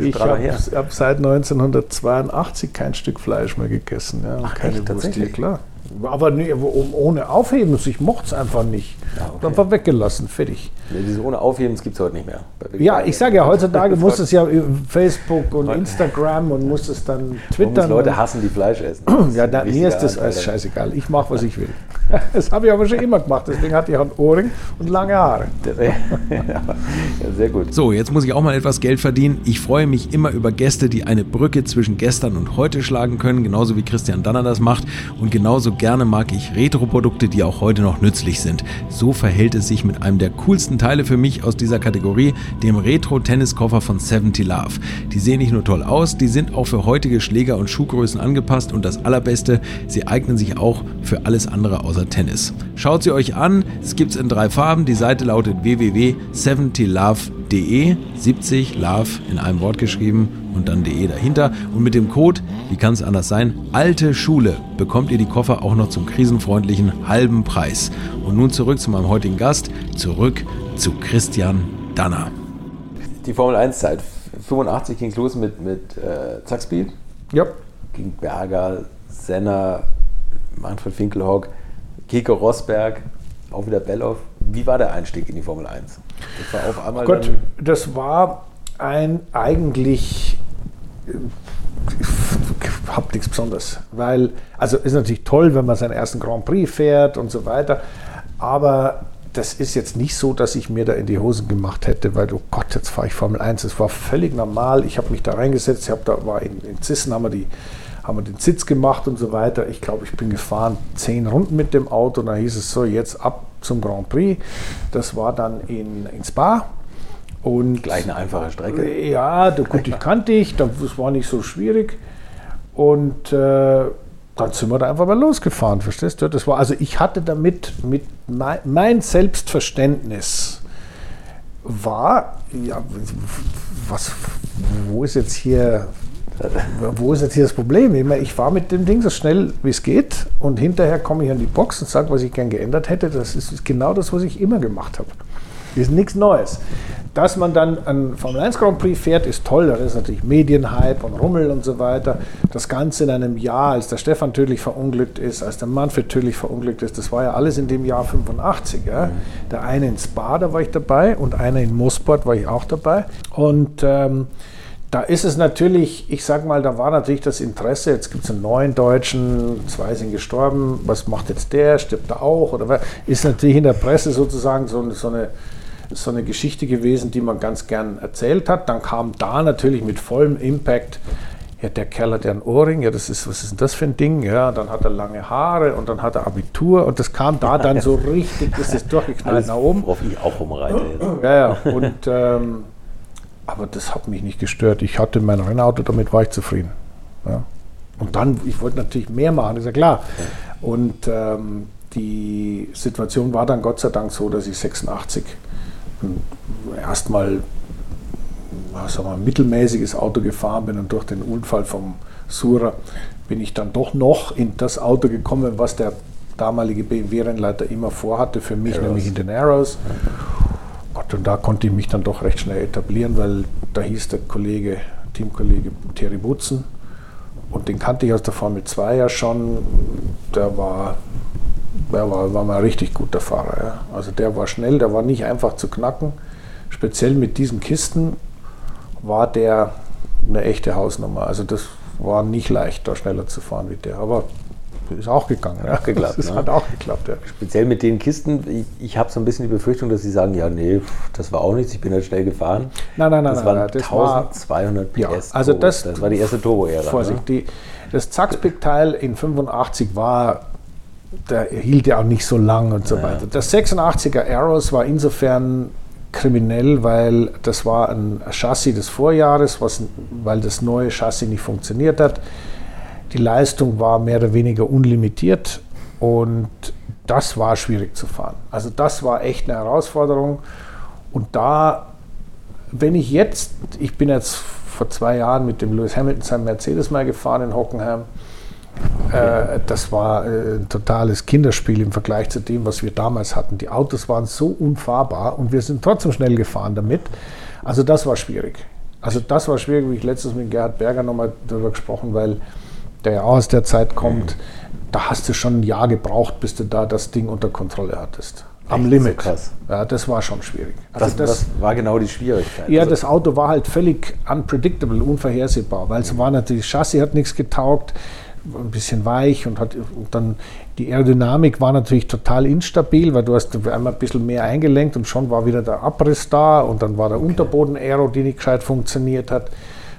Ich habe hab seit 1982 kein Stück Fleisch mehr gegessen. Ja, Ach, keine echt, Wurst, klar. Aber nee, ohne Aufheben, ich mochte es einfach nicht. Ja, okay. Einfach weggelassen, fertig. Nee, diese ohne Aufheben gibt es heute nicht mehr. Ja, ich sage ja, heutzutage muss es ja Facebook und Instagram und muss es dann twittern. Leute hassen, die Fleisch essen. ja, da, mir ist das alles scheißegal. Ich mache, was ich will. Das habe ich aber schon immer gemacht. Deswegen hatte ich auch einen Ohrring und lange Haare. ja, sehr gut. So, jetzt muss ich auch mal etwas Geld verdienen. Ich freue mich immer über Gäste, die eine Brücke zwischen gestern und heute schlagen können, genauso wie Christian Danner das macht. Und genauso gerne mag ich Retro-Produkte, die auch heute noch nützlich sind. So verhält es sich mit einem der coolsten Teile für mich aus dieser Kategorie, dem Retro-Tenniskoffer von 70 Love. Die sehen nicht nur toll aus, die sind auch für heutige Schläger und Schuhgrößen angepasst und das Allerbeste, sie eignen sich auch für alles andere außer Tennis. Schaut sie euch an, es gibt es in drei Farben. Die Seite lautet www.70love.de, 70 Love in einem Wort geschrieben und dann de dahinter. Und mit dem Code, wie kann es anders sein, alte Schule, bekommt ihr die Koffer auch noch zum krisenfreundlichen halben Preis. Und nun zurück zu meinem heutigen Gast, zurück zu Christian Danner. Die Formel 1 Zeit, 85 ging es los mit, mit äh, Zackspeed. Ja. Gegen Berger, Senna, Manfred Finkelhock. Kiko Rosberg, auch wieder Belloff. Wie war der Einstieg in die Formel 1? Das war auf einmal. Oh Gott, das war ein eigentlich. Ich habe nichts Besonderes, weil, also ist natürlich toll, wenn man seinen ersten Grand Prix fährt und so weiter, aber das ist jetzt nicht so, dass ich mir da in die Hosen gemacht hätte, weil, oh Gott, jetzt fahre ich Formel 1. Das war völlig normal. Ich habe mich da reingesetzt, ich habe da war in, in Zissen, haben wir die haben wir den Sitz gemacht und so weiter. Ich glaube, ich bin gefahren zehn Runden mit dem Auto. Da hieß es so, jetzt ab zum Grand Prix. Das war dann in, in Spa. Und Gleich eine einfache Strecke. Ja, da, gut, ich kannte ich, das war nicht so schwierig. Und äh, dann sind wir da einfach mal losgefahren, verstehst du? Das war, also ich hatte damit mit mein, mein Selbstverständnis war, ja, was, wo ist jetzt hier wo ist jetzt hier das Problem? Ich fahre mit dem Ding so schnell wie es geht und hinterher komme ich an die Box und sage, was ich gern geändert hätte. Das ist genau das, was ich immer gemacht habe. Ist nichts Neues. Dass man dann ein Formel 1 Grand Prix fährt, ist toll. Da ist natürlich Medienhype und Rummel und so weiter. Das Ganze in einem Jahr, als der Stefan tödlich verunglückt ist, als der Manfred tödlich verunglückt ist, das war ja alles in dem Jahr 85. Ja. Mhm. Der eine in Spa, da war ich dabei und einer in Mosport war ich auch dabei. Und ähm, da ist es natürlich, ich sag mal, da war natürlich das Interesse, jetzt gibt es einen neuen Deutschen, zwei sind gestorben, was macht jetzt der, stirbt er auch? Oder ist natürlich in der Presse sozusagen so, so, eine, so eine Geschichte gewesen, die man ganz gern erzählt hat. Dann kam da natürlich mit vollem Impact, ja, der Kerl hat ja ein Ohrring, ja, das ist, was ist denn das für ein Ding? Ja, dann hat er lange Haare und dann hat er Abitur und das kam da dann so richtig, ist das durchgeknallt nach oben. Worauf ich auch umreite jetzt. Ja, ja, und ähm, aber das hat mich nicht gestört. Ich hatte mein Rennauto, damit war ich zufrieden. Ja. Und dann, ich wollte natürlich mehr machen, ist ja klar. Und ähm, die Situation war dann Gott sei Dank so, dass ich 86 erstmal wir, mittelmäßiges Auto gefahren bin und durch den Unfall vom Sura bin ich dann doch noch in das Auto gekommen, was der damalige BMW-Rennleiter immer vorhatte für mich, Arrows. nämlich in den Arrows. Gott, und da konnte ich mich dann doch recht schnell etablieren, weil da hieß der Kollege, Teamkollege Thierry Butzen, und den kannte ich aus der Formel 2 ja schon. Der war, der war, war mal ein richtig guter Fahrer. Ja. Also der war schnell, der war nicht einfach zu knacken. Speziell mit diesen Kisten war der eine echte Hausnummer. Also das war nicht leicht, da schneller zu fahren wie der. Aber ist auch gegangen. Ja. Geklappt, das ne? hat auch geklappt, ja. Speziell mit den Kisten, ich, ich habe so ein bisschen die Befürchtung, dass sie sagen, ja, nee, das war auch nichts, ich bin halt schnell gefahren. Nein, nein, nein. Das nein, waren das 1200 PS. Ja, also das, das war die erste Turbo-Ära. Vorsicht, ne? die, das Zaxpick-Teil in 85 war, der hielt ja auch nicht so lang und so ja. weiter. Das 86er Arrows war insofern kriminell, weil das war ein Chassis des Vorjahres, was, weil das neue Chassis nicht funktioniert hat. Die Leistung war mehr oder weniger unlimitiert und das war schwierig zu fahren. Also das war echt eine Herausforderung. Und da, wenn ich jetzt, ich bin jetzt vor zwei Jahren mit dem Lewis Hamilton seinem Mercedes mal gefahren in Hockenheim. Äh, das war äh, ein totales Kinderspiel im Vergleich zu dem, was wir damals hatten. Die Autos waren so unfahrbar und wir sind trotzdem schnell gefahren damit. Also das war schwierig. Also das war schwierig, wie ich letztens mit Gerhard Berger nochmal darüber gesprochen, weil der ja auch aus der Zeit kommt. Mhm. Da hast du schon ein Jahr gebraucht, bis du da das Ding unter Kontrolle hattest am Echt? Limit. So. Ja, das war schon schwierig. Also das, das, war genau die Schwierigkeit. Ja, also das Auto war halt völlig unpredictable, unvorhersehbar, weil es war natürlich, das Chassis hat nichts getaugt, ein bisschen weich und hat und dann die Aerodynamik war natürlich total instabil, weil du hast einmal ein bisschen mehr eingelenkt und schon war wieder der Abriss da und dann war der okay. Unterboden-Aero, die nicht gescheit funktioniert hat.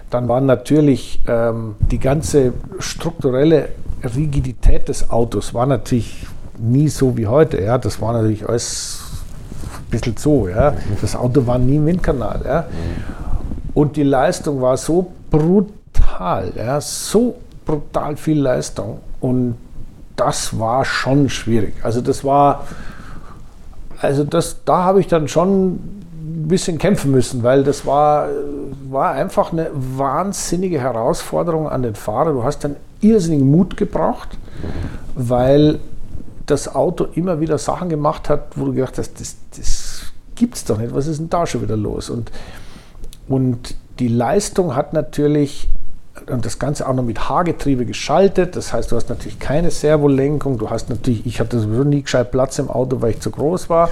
Dann war natürlich ähm, die ganze strukturelle Rigidität des Autos war natürlich nie so wie heute. Ja. Das war natürlich alles ein bisschen so. Ja. Das Auto war nie im Windkanal. Ja. Und die Leistung war so brutal, ja, so brutal viel Leistung. Und das war schon schwierig. Also das war, also das, da habe ich dann schon ein bisschen kämpfen müssen, weil das war, war einfach eine wahnsinnige Herausforderung an den Fahrer. Du hast dann irrsinnigen Mut gebraucht, weil das Auto immer wieder Sachen gemacht hat, wo du gedacht hast, das, das es doch nicht, was ist denn da schon wieder los? Und, und die Leistung hat natürlich und das Ganze auch noch mit Haargetriebe geschaltet. Das heißt, du hast natürlich keine Servolenkung. Du hast natürlich, ich hatte sowieso nie gescheit Platz im Auto, weil ich zu groß war.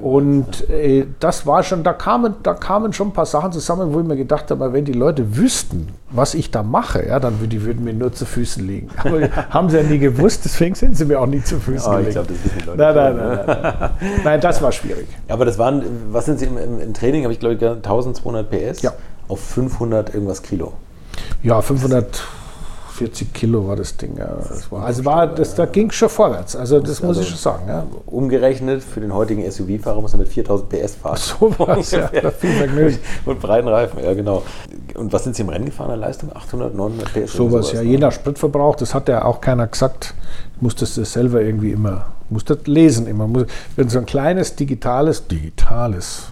Und äh, das war schon, da kamen, da kamen schon ein paar Sachen zusammen, wo ich mir gedacht habe, wenn die Leute wüssten, was ich da mache, ja, dann die würden mir nur zu Füßen liegen. Aber haben sie ja nie gewusst, deswegen sind sie mir auch nie zu Füßen oh, gelegen. Ich glaube, das wissen die Leute. Nein, nein, nein, nein, nein. nein, das war schwierig. Aber das waren, was sind sie im, im, im Training, habe ich glaube ich 1200 PS ja. auf 500 irgendwas Kilo. Ja, 540 Kilo war das Ding. Ja. Das war, also war, das, da ging es schon vorwärts. Also das also muss ich schon sagen. Ja. Umgerechnet für den heutigen SUV-Fahrer muss er mit 4000 PS fahren. So war es, ja. Viel Vergnügen. Und breiten Reifen, ja genau. Und was sind Sie im Rennen gefahren, der Leistung? 800, 900 PS? Sowas, sowas ja. Ne? Je nach Spritverbrauch, das hat ja auch keiner gesagt. Musstest du selber irgendwie immer, musstest lesen immer. Wenn so ein kleines digitales, digitales,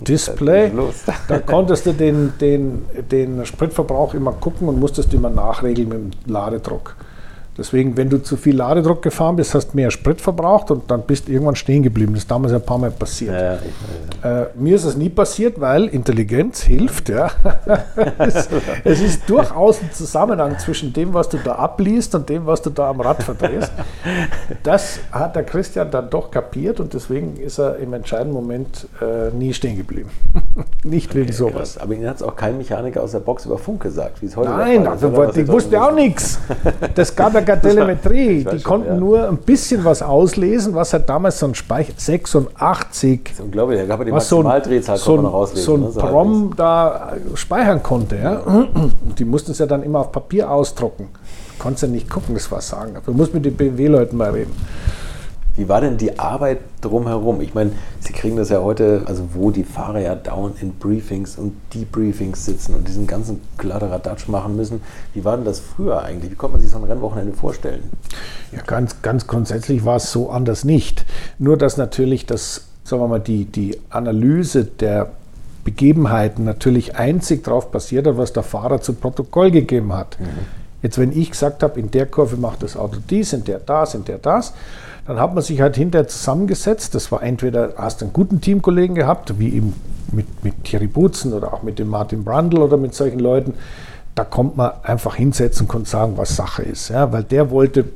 Display. Da konntest du den, den, den Spritverbrauch immer gucken und musstest immer nachregeln mit dem Ladedruck. Deswegen, wenn du zu viel Ladedruck gefahren bist, hast du mehr Sprit verbraucht und dann bist du irgendwann stehen geblieben. Das ist damals ein paar Mal passiert. Ja, ja, äh, mir ist es nie passiert, weil Intelligenz hilft. Ja. es, es, ist durchaus ein Zusammenhang zwischen dem, was du da abliest und dem, was du da am Rad verdrehst. Das hat der Christian dann doch kapiert und deswegen ist er im entscheidenden Moment äh, nie stehen geblieben. Nicht wegen okay, sowas. Krass. Aber Ihnen hat es auch kein Mechaniker aus der Box über Funk gesagt, wie es heute Nein, also, ich wusste auch nichts. Das gab ja gar Telemetrie. Die konnten ja. nur ein bisschen was auslesen, was halt damals so ein Speicher 86. Das ist unglaublich, da gab die Maximaldrehzahl so ein, noch rauslesen. So ein ne, so Prom da speichern konnte. Ja. Die mussten es ja dann immer auf Papier ausdrucken. Konntest ja nicht gucken, das was sagen. Du musst mit den BMW-Leuten mal reden. Wie war denn die Arbeit drumherum? Ich meine, Sie kriegen das ja heute, also wo die Fahrer ja dauernd in Briefings und Debriefings sitzen und diesen ganzen Kladderadatsch machen müssen. Wie war denn das früher eigentlich? Wie konnte man sich so ein Rennwochenende vorstellen? Ja, ganz, ganz grundsätzlich war es so anders nicht. Nur, dass natürlich das, sagen wir mal, die, die Analyse der Begebenheiten natürlich einzig darauf basiert hat, was der Fahrer zu Protokoll gegeben hat. Mhm. Jetzt, wenn ich gesagt habe, in der Kurve macht das Auto dies, in der das, in der das, dann hat man sich halt hinterher zusammengesetzt. Das war entweder, hast einen guten Teamkollegen gehabt, wie eben mit, mit Thierry Butzen oder auch mit dem Martin Brandl oder mit solchen Leuten. Da kommt man einfach hinsetzen und sagen, was Sache ist. Ja, weil der wollte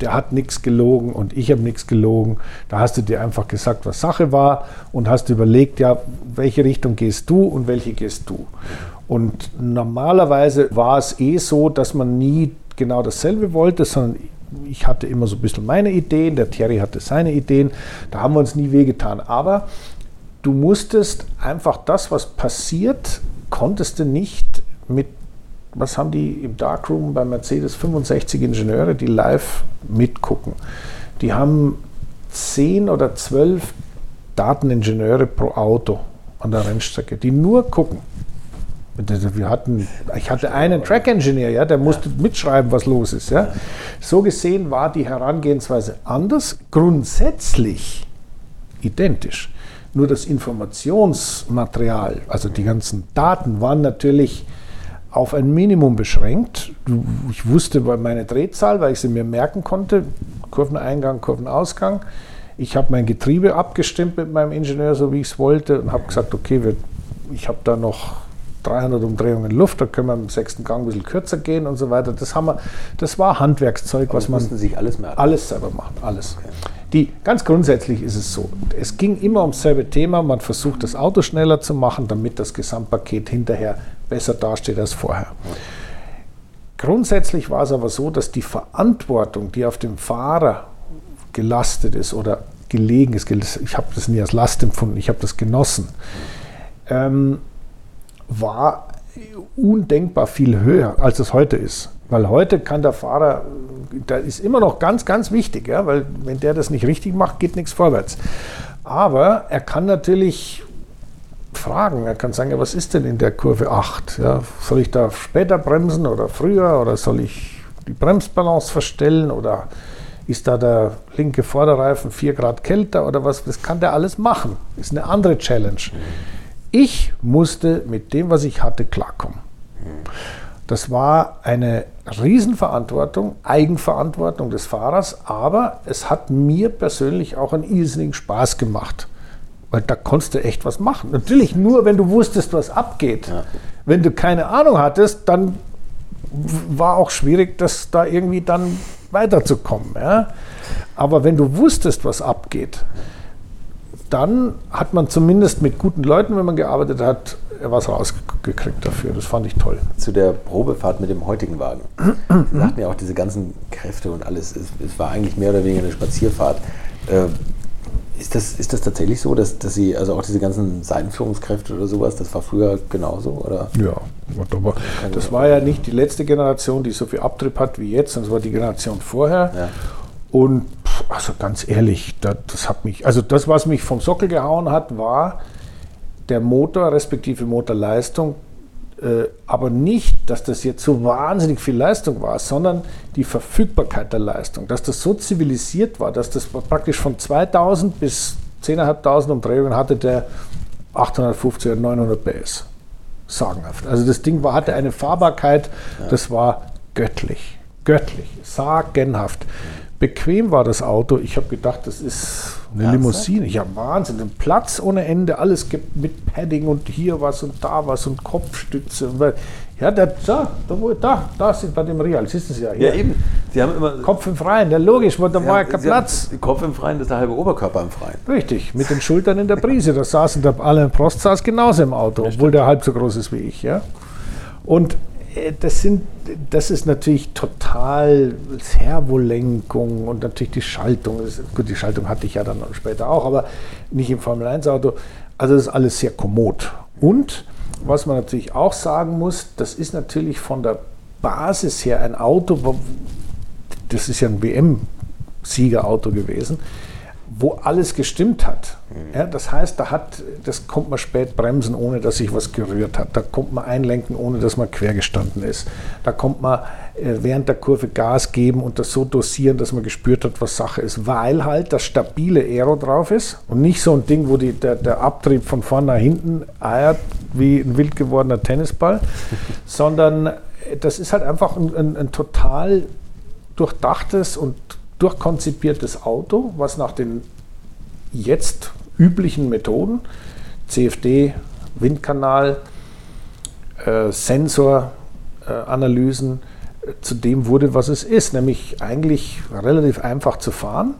der hat nichts gelogen und ich habe nichts gelogen. Da hast du dir einfach gesagt, was Sache war und hast überlegt, ja, welche Richtung gehst du und welche gehst du. Und normalerweise war es eh so, dass man nie genau dasselbe wollte, sondern ich hatte immer so ein bisschen meine Ideen, der Thierry hatte seine Ideen, da haben wir uns nie wehgetan. Aber du musstest einfach das, was passiert, konntest du nicht mit was haben die im Darkroom bei Mercedes 65 Ingenieure, die live mitgucken. Die haben 10 oder 12 Dateningenieure pro Auto an der Rennstrecke, die nur gucken. Wir hatten, ich hatte einen Track-Engineer, ja, der musste mitschreiben, was los ist. Ja. So gesehen war die Herangehensweise anders, grundsätzlich identisch. Nur das Informationsmaterial, also die ganzen Daten, waren natürlich auf ein Minimum beschränkt. Ich wusste meine Drehzahl, weil ich sie mir merken konnte, Kurveneingang, Kurvenausgang. Ich habe mein Getriebe abgestimmt mit meinem Ingenieur, so wie ich es wollte, und habe gesagt, okay, wir, ich habe da noch 300 Umdrehungen Luft, da können wir im sechsten Gang ein bisschen kürzer gehen und so weiter. Das, haben wir, das war Handwerkszeug, Aber was man sich alles, merken. alles selber machen, alles. Okay. Die, ganz grundsätzlich ist es so, es ging immer ums selbe Thema, man versucht das Auto schneller zu machen, damit das Gesamtpaket hinterher besser dasteht als vorher. Grundsätzlich war es aber so, dass die Verantwortung, die auf dem Fahrer gelastet ist oder gelegen ist, ich habe das nie als Last empfunden, ich habe das genossen, ähm, war undenkbar viel höher, als es heute ist. Weil heute kann der Fahrer, da ist immer noch ganz, ganz wichtig, ja, weil wenn der das nicht richtig macht, geht nichts vorwärts. Aber er kann natürlich fragen. Er kann sagen, ja, was ist denn in der Kurve 8? Ja, soll ich da später bremsen oder früher oder soll ich die Bremsbalance verstellen oder ist da der linke Vorderreifen 4 Grad kälter oder was? Das kann der alles machen. Ist eine andere Challenge. Ich musste mit dem, was ich hatte, klarkommen. Das war eine Riesenverantwortung, Eigenverantwortung des Fahrers, aber es hat mir persönlich auch einen irrsinnigen Spaß gemacht. Weil da konntest du echt was machen. Natürlich nur, wenn du wusstest, was abgeht. Ja. Wenn du keine Ahnung hattest, dann war auch schwierig, das da irgendwie dann weiterzukommen. Ja? Aber wenn du wusstest, was abgeht, dann hat man zumindest mit guten Leuten, wenn man gearbeitet hat, was rausgekriegt dafür. Das fand ich toll. Zu der Probefahrt mit dem heutigen Wagen. Sie sagten ja auch diese ganzen Kräfte und alles. Es, es war eigentlich mehr oder weniger eine Spazierfahrt. Äh, ist das, ist das tatsächlich so, dass, dass Sie, also auch diese ganzen Seitenführungskräfte oder sowas, das war früher genauso? Oder? Ja, aber das war ja nicht die letzte Generation, die so viel Abtrieb hat wie jetzt, sondern es war die Generation vorher. Ja. Und also ganz ehrlich, das, das, hat mich, also das, was mich vom Sockel gehauen hat, war der Motor respektive Motorleistung, äh, aber nicht, dass das jetzt so wahnsinnig viel Leistung war, sondern die Verfügbarkeit der Leistung, dass das so zivilisiert war, dass das praktisch von 2000 bis 10.500 Umdrehungen hatte der 850 oder 900 PS. Sagenhaft. Also das Ding war, hatte eine Fahrbarkeit, das war göttlich. Göttlich. Sagenhaft. Bequem war das Auto. Ich habe gedacht, das ist eine Limousine. Ja, Wahnsinn. Ein Platz ohne Ende. Alles gibt mit Padding und hier was und da was und Kopfstütze. Ja, da, da, da, da sind bei dem Real. Siehst du es ja. Hier. Ja, eben. Sie haben immer Kopf im Freien. Ja, logisch, da war ja kein Platz. Kopf im Freien, das ist der halbe Oberkörper im Freien. Richtig, mit den Schultern in der Brise. Da saßen der Alain Prost saß genauso im Auto, obwohl der halb so groß ist wie ich. Ja. Und das, sind, das ist natürlich total Servolenkung und natürlich die Schaltung. Gut, die Schaltung hatte ich ja dann später auch, aber nicht im Formel-1-Auto. Also das ist alles sehr kommod. Und was man natürlich auch sagen muss, das ist natürlich von der Basis her ein Auto, das ist ja ein WM-Siegerauto gewesen, wo alles gestimmt hat. Ja, das heißt, da hat, das kommt man spät bremsen, ohne dass sich was gerührt hat. Da kommt man einlenken, ohne dass man quer gestanden ist. Da kommt man äh, während der Kurve Gas geben und das so dosieren, dass man gespürt hat, was Sache ist. Weil halt das stabile Aero drauf ist und nicht so ein Ding, wo die, der, der Abtrieb von vorne nach hinten eiert wie ein wild gewordener Tennisball, sondern das ist halt einfach ein, ein, ein total durchdachtes und durchkonzipiertes Auto, was nach den jetzt üblichen Methoden, CFD, Windkanal, äh, Sensoranalysen, äh, zu dem wurde, was es ist, nämlich eigentlich relativ einfach zu fahren,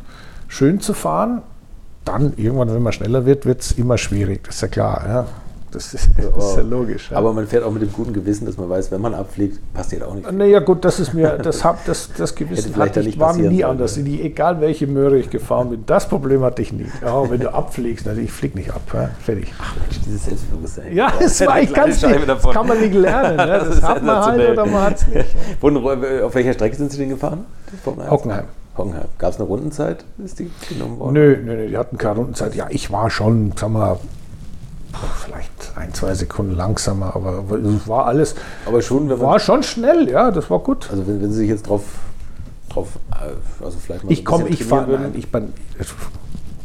schön zu fahren. Dann irgendwann, wenn man schneller wird, wird es immer schwierig, das ist ja klar. Ja. Das ist, das ist ja logisch. Ja. Aber man fährt auch mit dem guten Gewissen, dass man weiß, wenn man abfliegt, passiert auch nicht. Naja, gut, das ist mir, das, hab, das, das Gewissen hatte ich, war mir nie sollen, anders. Die, egal welche Möhre ich gefahren bin, das Problem hatte ich nie. Ja, wenn du abfliegst, also ich fliege nicht ab. Ja, fertig. Ach Mensch, dieses Selbstbewusstsein. Ja, das, war, ich kann's nicht, das kann man nicht lernen. Ne? Das, das hat man halt oder man hat es nicht. auf welcher Strecke sind Sie denn gefahren? Hockenheim. Hockenheim. Gab es eine Rundenzeit? Ist die genommen worden? Nö, nö, nö, die hatten keine Rundenzeit. Ja, ich war schon, sag mal, vielleicht ein, zwei Sekunden langsamer, aber es war alles. Aber schon, war schon schnell, ja, das war gut. Also wenn, wenn Sie sich jetzt drauf, drauf äh, also vielleicht mal ich komme, ich fahre, ich bin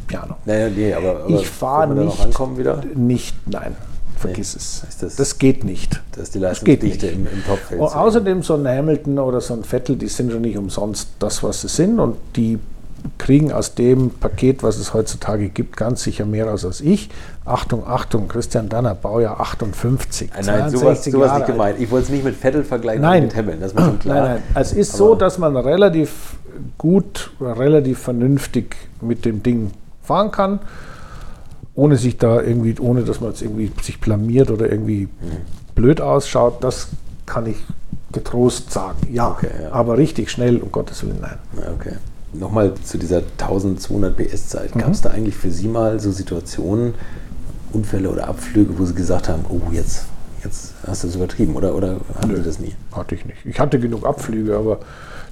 Piano. Naja, nee, aber, aber ich fahre nicht, ankommen wieder? nicht, nein. Vergiss nee. es. Das, das, geht nicht. Das ist die Leistungsdichte im, im Topfeld. Und außerdem so ein Hamilton oder so ein Vettel, die sind schon nicht umsonst das, was sie sind. Und die kriegen aus dem Paket, was es heutzutage gibt, ganz sicher mehr raus als ich. Achtung, Achtung, Christian Danner, Baujahr 58. Nein, nein sowas, sowas nicht gemeint. Ich wollte es nicht mit Vettel vergleichen, nein. mit Hamilton, das ist schon klar. Nein, nein, es ist so, dass man relativ gut, relativ vernünftig mit dem Ding fahren kann, ohne sich da irgendwie, ohne dass man jetzt irgendwie sich blamiert oder irgendwie mhm. blöd ausschaut. Das kann ich getrost sagen. Ja, okay, ja. aber richtig schnell, um Gottes Willen, nein. Okay nochmal zu dieser 1200 PS-Zeit. Mhm. Gab es da eigentlich für Sie mal so Situationen, Unfälle oder Abflüge, wo Sie gesagt haben, oh, jetzt, jetzt hast du es übertrieben oder, oder hatten Sie das nie? Hatte ich nicht. Ich hatte genug Abflüge, aber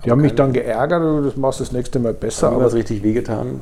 die aber haben mich dann geärgert, das machst du das nächste Mal besser. Haben was richtig wehgetan?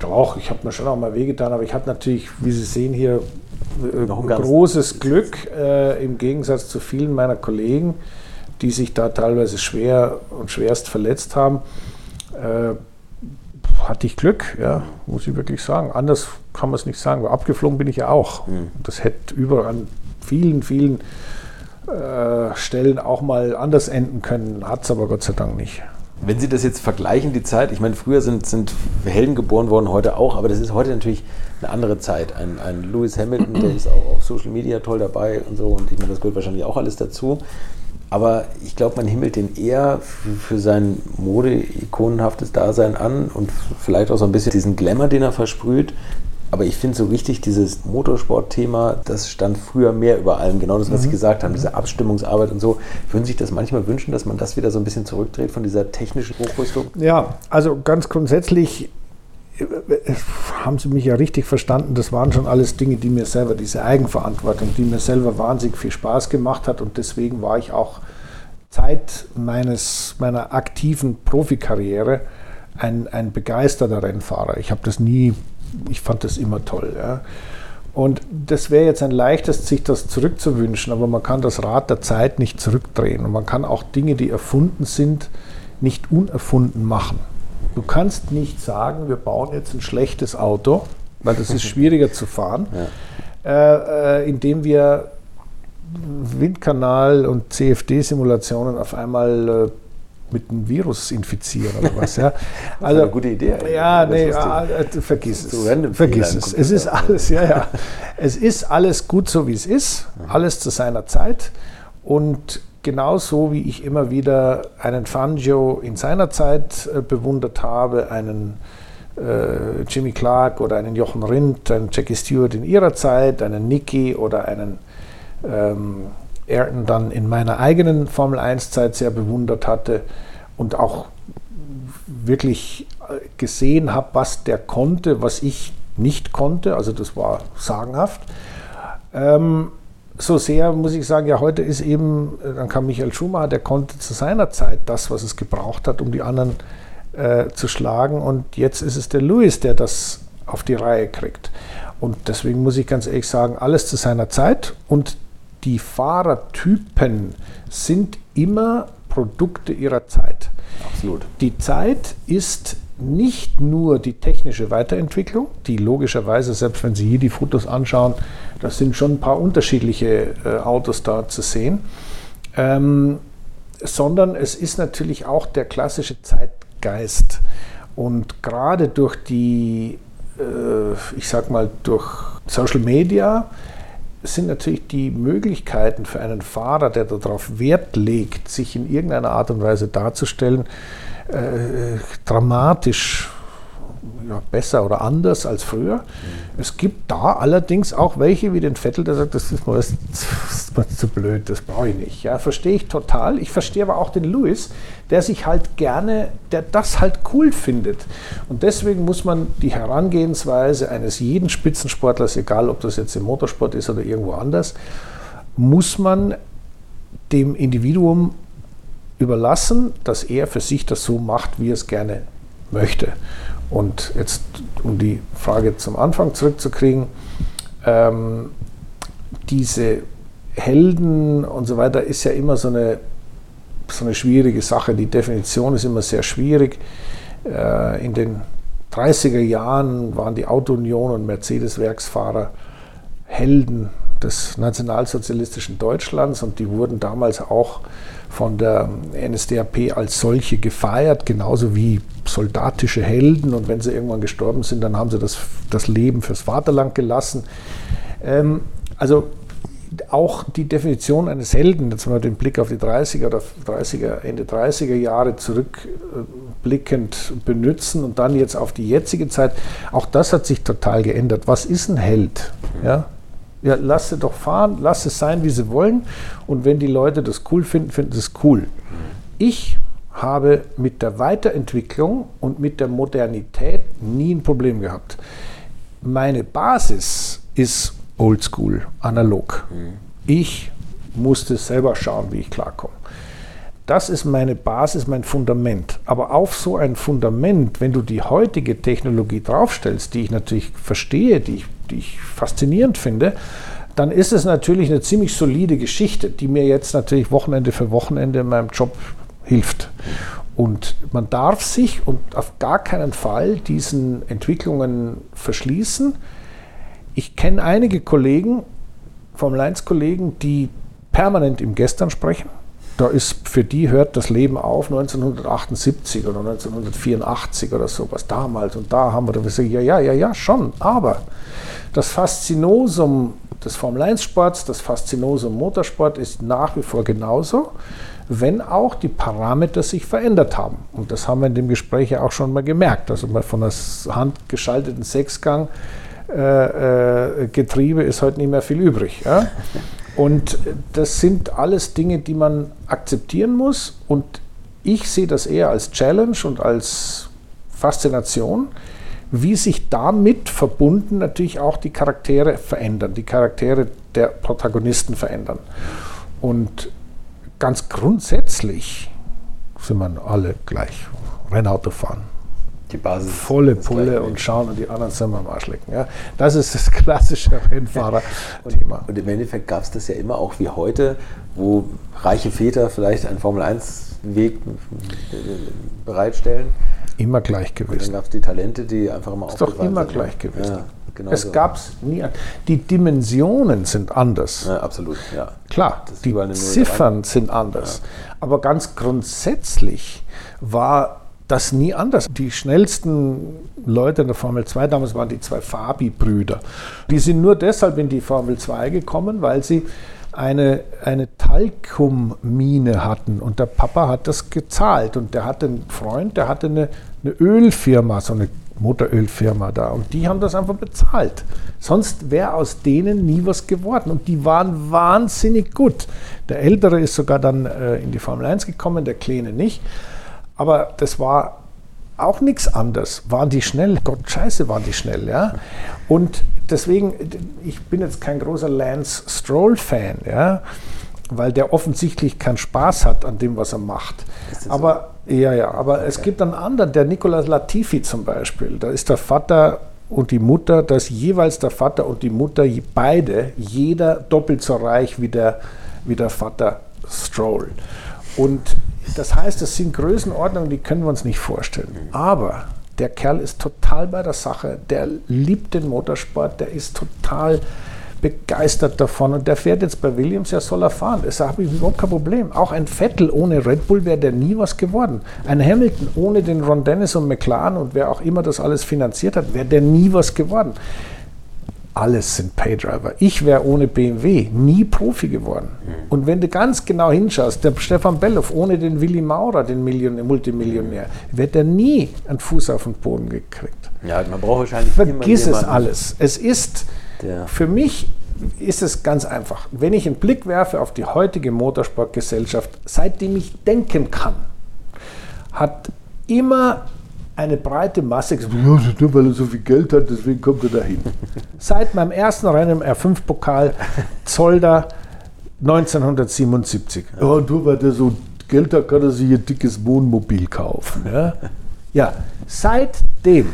Doch, ich habe mir schon auch mal wehgetan, aber ich habe natürlich, wie Sie sehen hier, äh, großes Glück äh, im Gegensatz zu vielen meiner Kollegen, die sich da teilweise schwer und schwerst verletzt haben. Äh, hatte ich Glück, ja, muss ich wirklich sagen. Anders kann man es nicht sagen, weil abgeflogen bin ich ja auch. Mhm. Das hätte überall an vielen, vielen äh, Stellen auch mal anders enden können, hat es aber Gott sei Dank nicht. Wenn Sie das jetzt vergleichen, die Zeit, ich meine, früher sind, sind Helden geboren worden, heute auch, aber das ist heute natürlich eine andere Zeit. Ein, ein Lewis Hamilton, der ist auch auf Social Media toll dabei und so, und ich meine, das gehört wahrscheinlich auch alles dazu. Aber ich glaube, man himmelt den eher für, für sein mode-ikonenhaftes Dasein an und vielleicht auch so ein bisschen diesen Glamour, den er versprüht. Aber ich finde so richtig, dieses Motorsport-Thema, das stand früher mehr über allem. Genau das, was mhm. Sie gesagt haben, diese Abstimmungsarbeit und so. Würden Sie sich das manchmal wünschen, dass man das wieder so ein bisschen zurückdreht von dieser technischen Hochrüstung? Ja, also ganz grundsätzlich äh, haben Sie mich ja richtig verstanden. Das waren schon alles Dinge, die mir selber, diese Eigenverantwortung, die mir selber wahnsinnig viel Spaß gemacht hat. Und deswegen war ich auch Zeit meines, meiner aktiven Profikarriere ein, ein begeisterter Rennfahrer. Ich habe das nie ich fand das immer toll. Ja. Und das wäre jetzt ein leichtes, sich das zurückzuwünschen, aber man kann das Rad der Zeit nicht zurückdrehen. Und man kann auch Dinge, die erfunden sind, nicht unerfunden machen. Du kannst nicht sagen, wir bauen jetzt ein schlechtes Auto, weil das ist schwieriger zu fahren, ja. äh, äh, indem wir Windkanal und CFD-Simulationen auf einmal äh, mit einem Virus infizieren oder was. Ja. Also, eine gute Idee. Ja, nee, ah, äh, vergiss es. Vergiss es. Es ist alles, ja, ja. Es ist alles gut so, wie es ist, alles zu seiner Zeit. Und genauso wie ich immer wieder einen Fangio in seiner Zeit äh, bewundert habe, einen äh, Jimmy Clark oder einen Jochen Rindt, einen Jackie Stewart in ihrer Zeit, einen Nicky oder einen ähm, Ayrton dann in meiner eigenen Formel 1-Zeit sehr bewundert hatte und auch wirklich äh, gesehen habe, was der konnte, was ich nicht konnte. Also das war sagenhaft. Ähm, so sehr muss ich sagen, ja, heute ist eben, äh, dann kam Michael Schumacher, der konnte zu seiner Zeit das, was es gebraucht hat, um die anderen äh, zu schlagen. Und jetzt ist es der Lewis, der das auf die Reihe kriegt. Und deswegen muss ich ganz ehrlich sagen, alles zu seiner Zeit. Und die Fahrertypen sind immer Produkte ihrer Zeit. Absolut. Die Zeit ist nicht nur die technische Weiterentwicklung, die logischerweise, selbst wenn Sie hier die Fotos anschauen, da sind schon ein paar unterschiedliche äh, Autos da zu sehen, ähm, sondern es ist natürlich auch der klassische Zeitgeist. Und gerade durch die, äh, ich sag mal, durch Social Media, sind natürlich die Möglichkeiten für einen Fahrer, der darauf Wert legt, sich in irgendeiner Art und Weise darzustellen, äh, dramatisch ja, besser oder anders als früher. Mhm. Es gibt da allerdings auch welche wie den Vettel, der sagt, das ist mir, das ist mir zu blöd, das brauche ich nicht. Ja, verstehe ich total. Ich verstehe aber auch den Lewis, der sich halt gerne, der das halt cool findet. Und deswegen muss man die Herangehensweise eines jeden Spitzensportlers, egal ob das jetzt im Motorsport ist oder irgendwo anders, muss man dem Individuum überlassen, dass er für sich das so macht, wie er es gerne möchte. Und jetzt, um die Frage zum Anfang zurückzukriegen, ähm, diese Helden und so weiter ist ja immer so eine, so eine schwierige Sache. Die Definition ist immer sehr schwierig. Äh, in den 30er Jahren waren die Auto-Union und Mercedes-Werksfahrer Helden des nationalsozialistischen Deutschlands und die wurden damals auch von der NSDAP als solche gefeiert, genauso wie soldatische Helden. Und wenn sie irgendwann gestorben sind, dann haben sie das, das Leben fürs Vaterland gelassen. Ähm, also auch die Definition eines Helden, jetzt mal den Blick auf die 30er oder 30er, Ende 30er Jahre zurückblickend benutzen und dann jetzt auf die jetzige Zeit, auch das hat sich total geändert. Was ist ein Held? Ja, ja, lass sie doch fahren, lass es sein, wie sie wollen. Und wenn die Leute das cool finden, finden sie es cool. Ich habe mit der Weiterentwicklung und mit der Modernität nie ein Problem gehabt. Meine Basis ist oldschool, analog. Ich musste selber schauen, wie ich klarkomme. Das ist meine Basis, mein Fundament. Aber auf so ein Fundament, wenn du die heutige Technologie draufstellst, die ich natürlich verstehe, die ich die ich faszinierend finde, dann ist es natürlich eine ziemlich solide Geschichte, die mir jetzt natürlich Wochenende für Wochenende in meinem Job hilft. Und man darf sich und auf gar keinen Fall diesen Entwicklungen verschließen. Ich kenne einige Kollegen, Formel 1-Kollegen, die permanent im Gestern sprechen. Da ist für die hört das Leben auf 1978 oder 1984 oder sowas damals und da haben wir da ja, ja, ja, ja, schon. Aber das Faszinosum des Formel 1 Sports, das Faszinosum Motorsport ist nach wie vor genauso wenn auch die Parameter sich verändert haben. Und das haben wir in dem Gespräch ja auch schon mal gemerkt. Also mal von einem handgeschalteten Sechsgang äh, äh, Getriebe ist heute nicht mehr viel übrig. Ja? Und das sind alles Dinge, die man akzeptieren muss. Und ich sehe das eher als Challenge und als Faszination, wie sich damit verbunden natürlich auch die Charaktere verändern, die Charaktere der Protagonisten verändern. Und ganz grundsätzlich sind wir alle gleich Rennauto fahren. Die Basis. Volle Pulle und schauen und die anderen sind wir am Arsch lecken. Ja? Das ist das klassische Rennfahrer-Thema. Und, und, im Endeffekt gab es das ja immer auch wie heute, wo reiche Väter vielleicht einen Formel-1-Weg bereitstellen. Immer gleich gewesen. Dann gab es die Talente, die einfach immer Ist doch immer sind. gleich gewesen. Ja. Genau es so. gab es nie. Die Dimensionen sind anders. Ja, absolut, ja. Klar, die Ziffern sind anders. Ja. Aber ganz grundsätzlich war das nie anders. Die schnellsten Leute in der Formel 2 damals waren die zwei Fabi-Brüder. Die sind nur deshalb in die Formel 2 gekommen, weil sie eine, eine Talkummine hatten und der Papa hat das gezahlt und der hatte einen Freund, der hatte eine, eine Ölfirma, so eine Motorölfirma da. Und die haben das einfach bezahlt. Sonst wäre aus denen nie was geworden. Und die waren wahnsinnig gut. Der Ältere ist sogar dann äh, in die Formel 1 gekommen, der Kleine nicht. Aber das war auch nichts anderes. Waren die schnell? Gott, scheiße, waren die schnell, ja. Und deswegen, ich bin jetzt kein großer Lance Stroll-Fan, ja weil der offensichtlich keinen Spaß hat an dem, was er macht. Aber so? ja, ja, aber okay. es gibt einen anderen, der Nicolas Latifi zum Beispiel. Da ist der Vater und die Mutter, da ist jeweils der Vater und die Mutter, beide, jeder doppelt so reich wie der, wie der Vater Stroll. Und das heißt, das sind Größenordnungen, die können wir uns nicht vorstellen. Aber der Kerl ist total bei der Sache, der liebt den Motorsport, der ist total begeistert davon und der fährt jetzt bei Williams, ja soll er fahren. Das habe ich überhaupt kein Problem. Auch ein Vettel ohne Red Bull wäre der nie was geworden. Ein Hamilton ohne den Ron Dennis und McLaren und wer auch immer das alles finanziert hat, wäre der nie was geworden. Alles sind Paydriver. Ich wäre ohne BMW nie Profi geworden. Mhm. Und wenn du ganz genau hinschaust, der Stefan Belloff ohne den Willi Maurer, den Million Multimillionär, wäre der nie einen Fuß auf den Boden gekriegt. Ja, man braucht wahrscheinlich Vergiss es alles. Es ist der Für mich ist es ganz einfach. Wenn ich einen Blick werfe auf die heutige Motorsportgesellschaft, seitdem ich denken kann, hat immer eine breite Masse gesagt, ja, nur weil er so viel Geld hat, deswegen kommt er dahin. Seit meinem ersten Rennen im R5-Pokal Zolder 1977. Ja, nur weil der so Geld hat, kann er sich ein dickes Wohnmobil kaufen. Ja, ja seitdem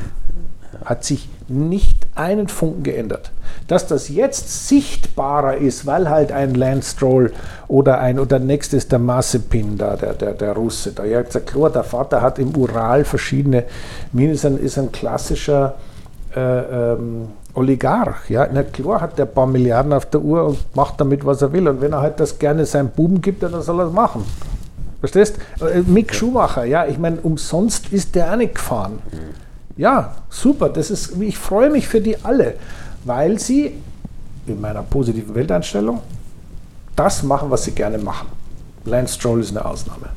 hat sich nicht einen Funken geändert. Dass das jetzt sichtbarer ist, weil halt ein Lance Stroll oder ein, oder nächstes der Mazepin da, der, der, der Russe. Da ja gesagt, klar, der Vater hat im Ural verschiedene Minen, ist ein, ist ein klassischer äh, ähm, Oligarch. Ja? Na klar hat der ein paar Milliarden auf der Uhr und macht damit, was er will. Und wenn er halt das gerne seinem Buben gibt, dann soll er es machen. Verstehst? Äh, Mick Schumacher, ja, ich meine, umsonst ist der auch nicht gefahren. Ja, super. Das ist, ich freue mich für die alle, weil sie in meiner positiven Welteinstellung das machen, was sie gerne machen. Lance Stroll ist eine Ausnahme.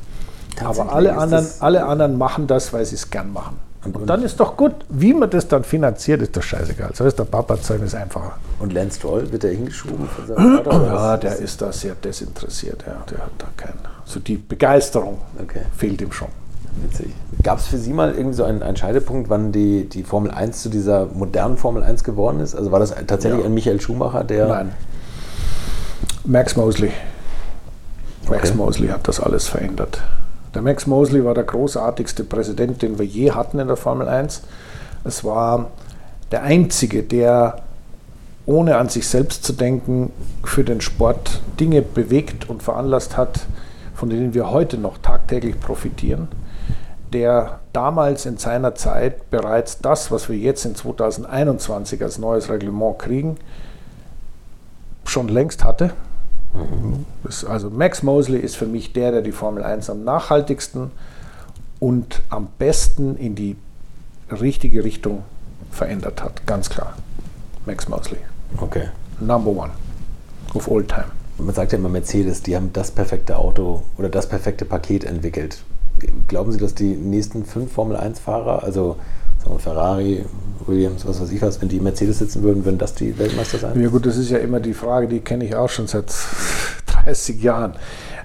Aber alle anderen, alle anderen machen das, weil sie es gern machen. Und, dann ist doch gut. Wie man das dann finanziert, ist doch scheißegal. So ist der Papa zeigen ist einfacher. Und Lance Stroll wird er hingeschoben von seinem Vater? ja, der ist da sehr desinteressiert. Ja. Der hat da kein. So die Begeisterung okay. fehlt ihm schon. Witzig. Gab es für Sie mal irgendwie so einen, einen, Scheidepunkt, wann die, die Formel 1 zu dieser modernen Formel 1 geworden ist? Also war das tatsächlich ja. ein Michael Schumacher, der. Nein. Max Mosley. Max okay. Mosley hat das alles verändert. Der Max Mosley war der großartigste Präsident, den wir je hatten in der Formel 1. Es war der einzige, der ohne an sich selbst zu denken, für den Sport Dinge bewegt und veranlasst hat, von denen wir heute noch tagtäglich profitieren. Der damals in seiner Zeit bereits das, was wir jetzt in 2021 als neues Reglement kriegen, schon längst hatte. Mhm. Also Max Mosley ist für mich der, der die Formel 1 am nachhaltigsten und am besten in die richtige Richtung verändert hat. Ganz klar. Max Mosley. Okay. Number one of all time. Man sagt ja immer Mercedes, die haben das perfekte Auto oder das perfekte Paket entwickelt. Glauben Sie, dass die nächsten fünf Formel-1-Fahrer, also sagen wir Ferrari, Williams, was weiß ich was, wenn die Mercedes sitzen würden, würden das die Weltmeister sein? Ja gut, das ist ja immer die Frage, die kenne ich auch schon seit 30 Jahren.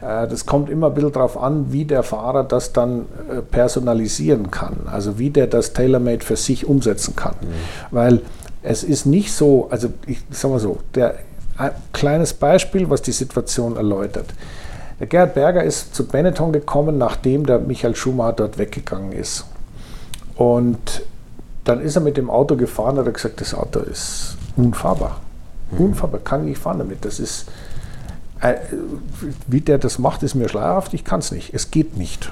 Äh, das kommt immer ein bisschen darauf an, wie der Fahrer das dann äh, personalisieren kann. Also wie der das Tailor-Made für sich umsetzen kann. Mhm. Weil es ist nicht so, also ich sag mal so, der, ein kleines Beispiel, was die Situation erläutert. Der Gerhard Berger ist zu Benetton gekommen, nachdem der Michael Schumacher dort weggegangen ist. Und dann ist er mit dem Auto gefahren und hat gesagt, das Auto ist unfahrbar. Mhm. Unfahrbar, kann ich nicht fahren damit. Das ist, äh, wie der das macht, ist mir schleierhaft, ich kann es nicht. Es geht nicht.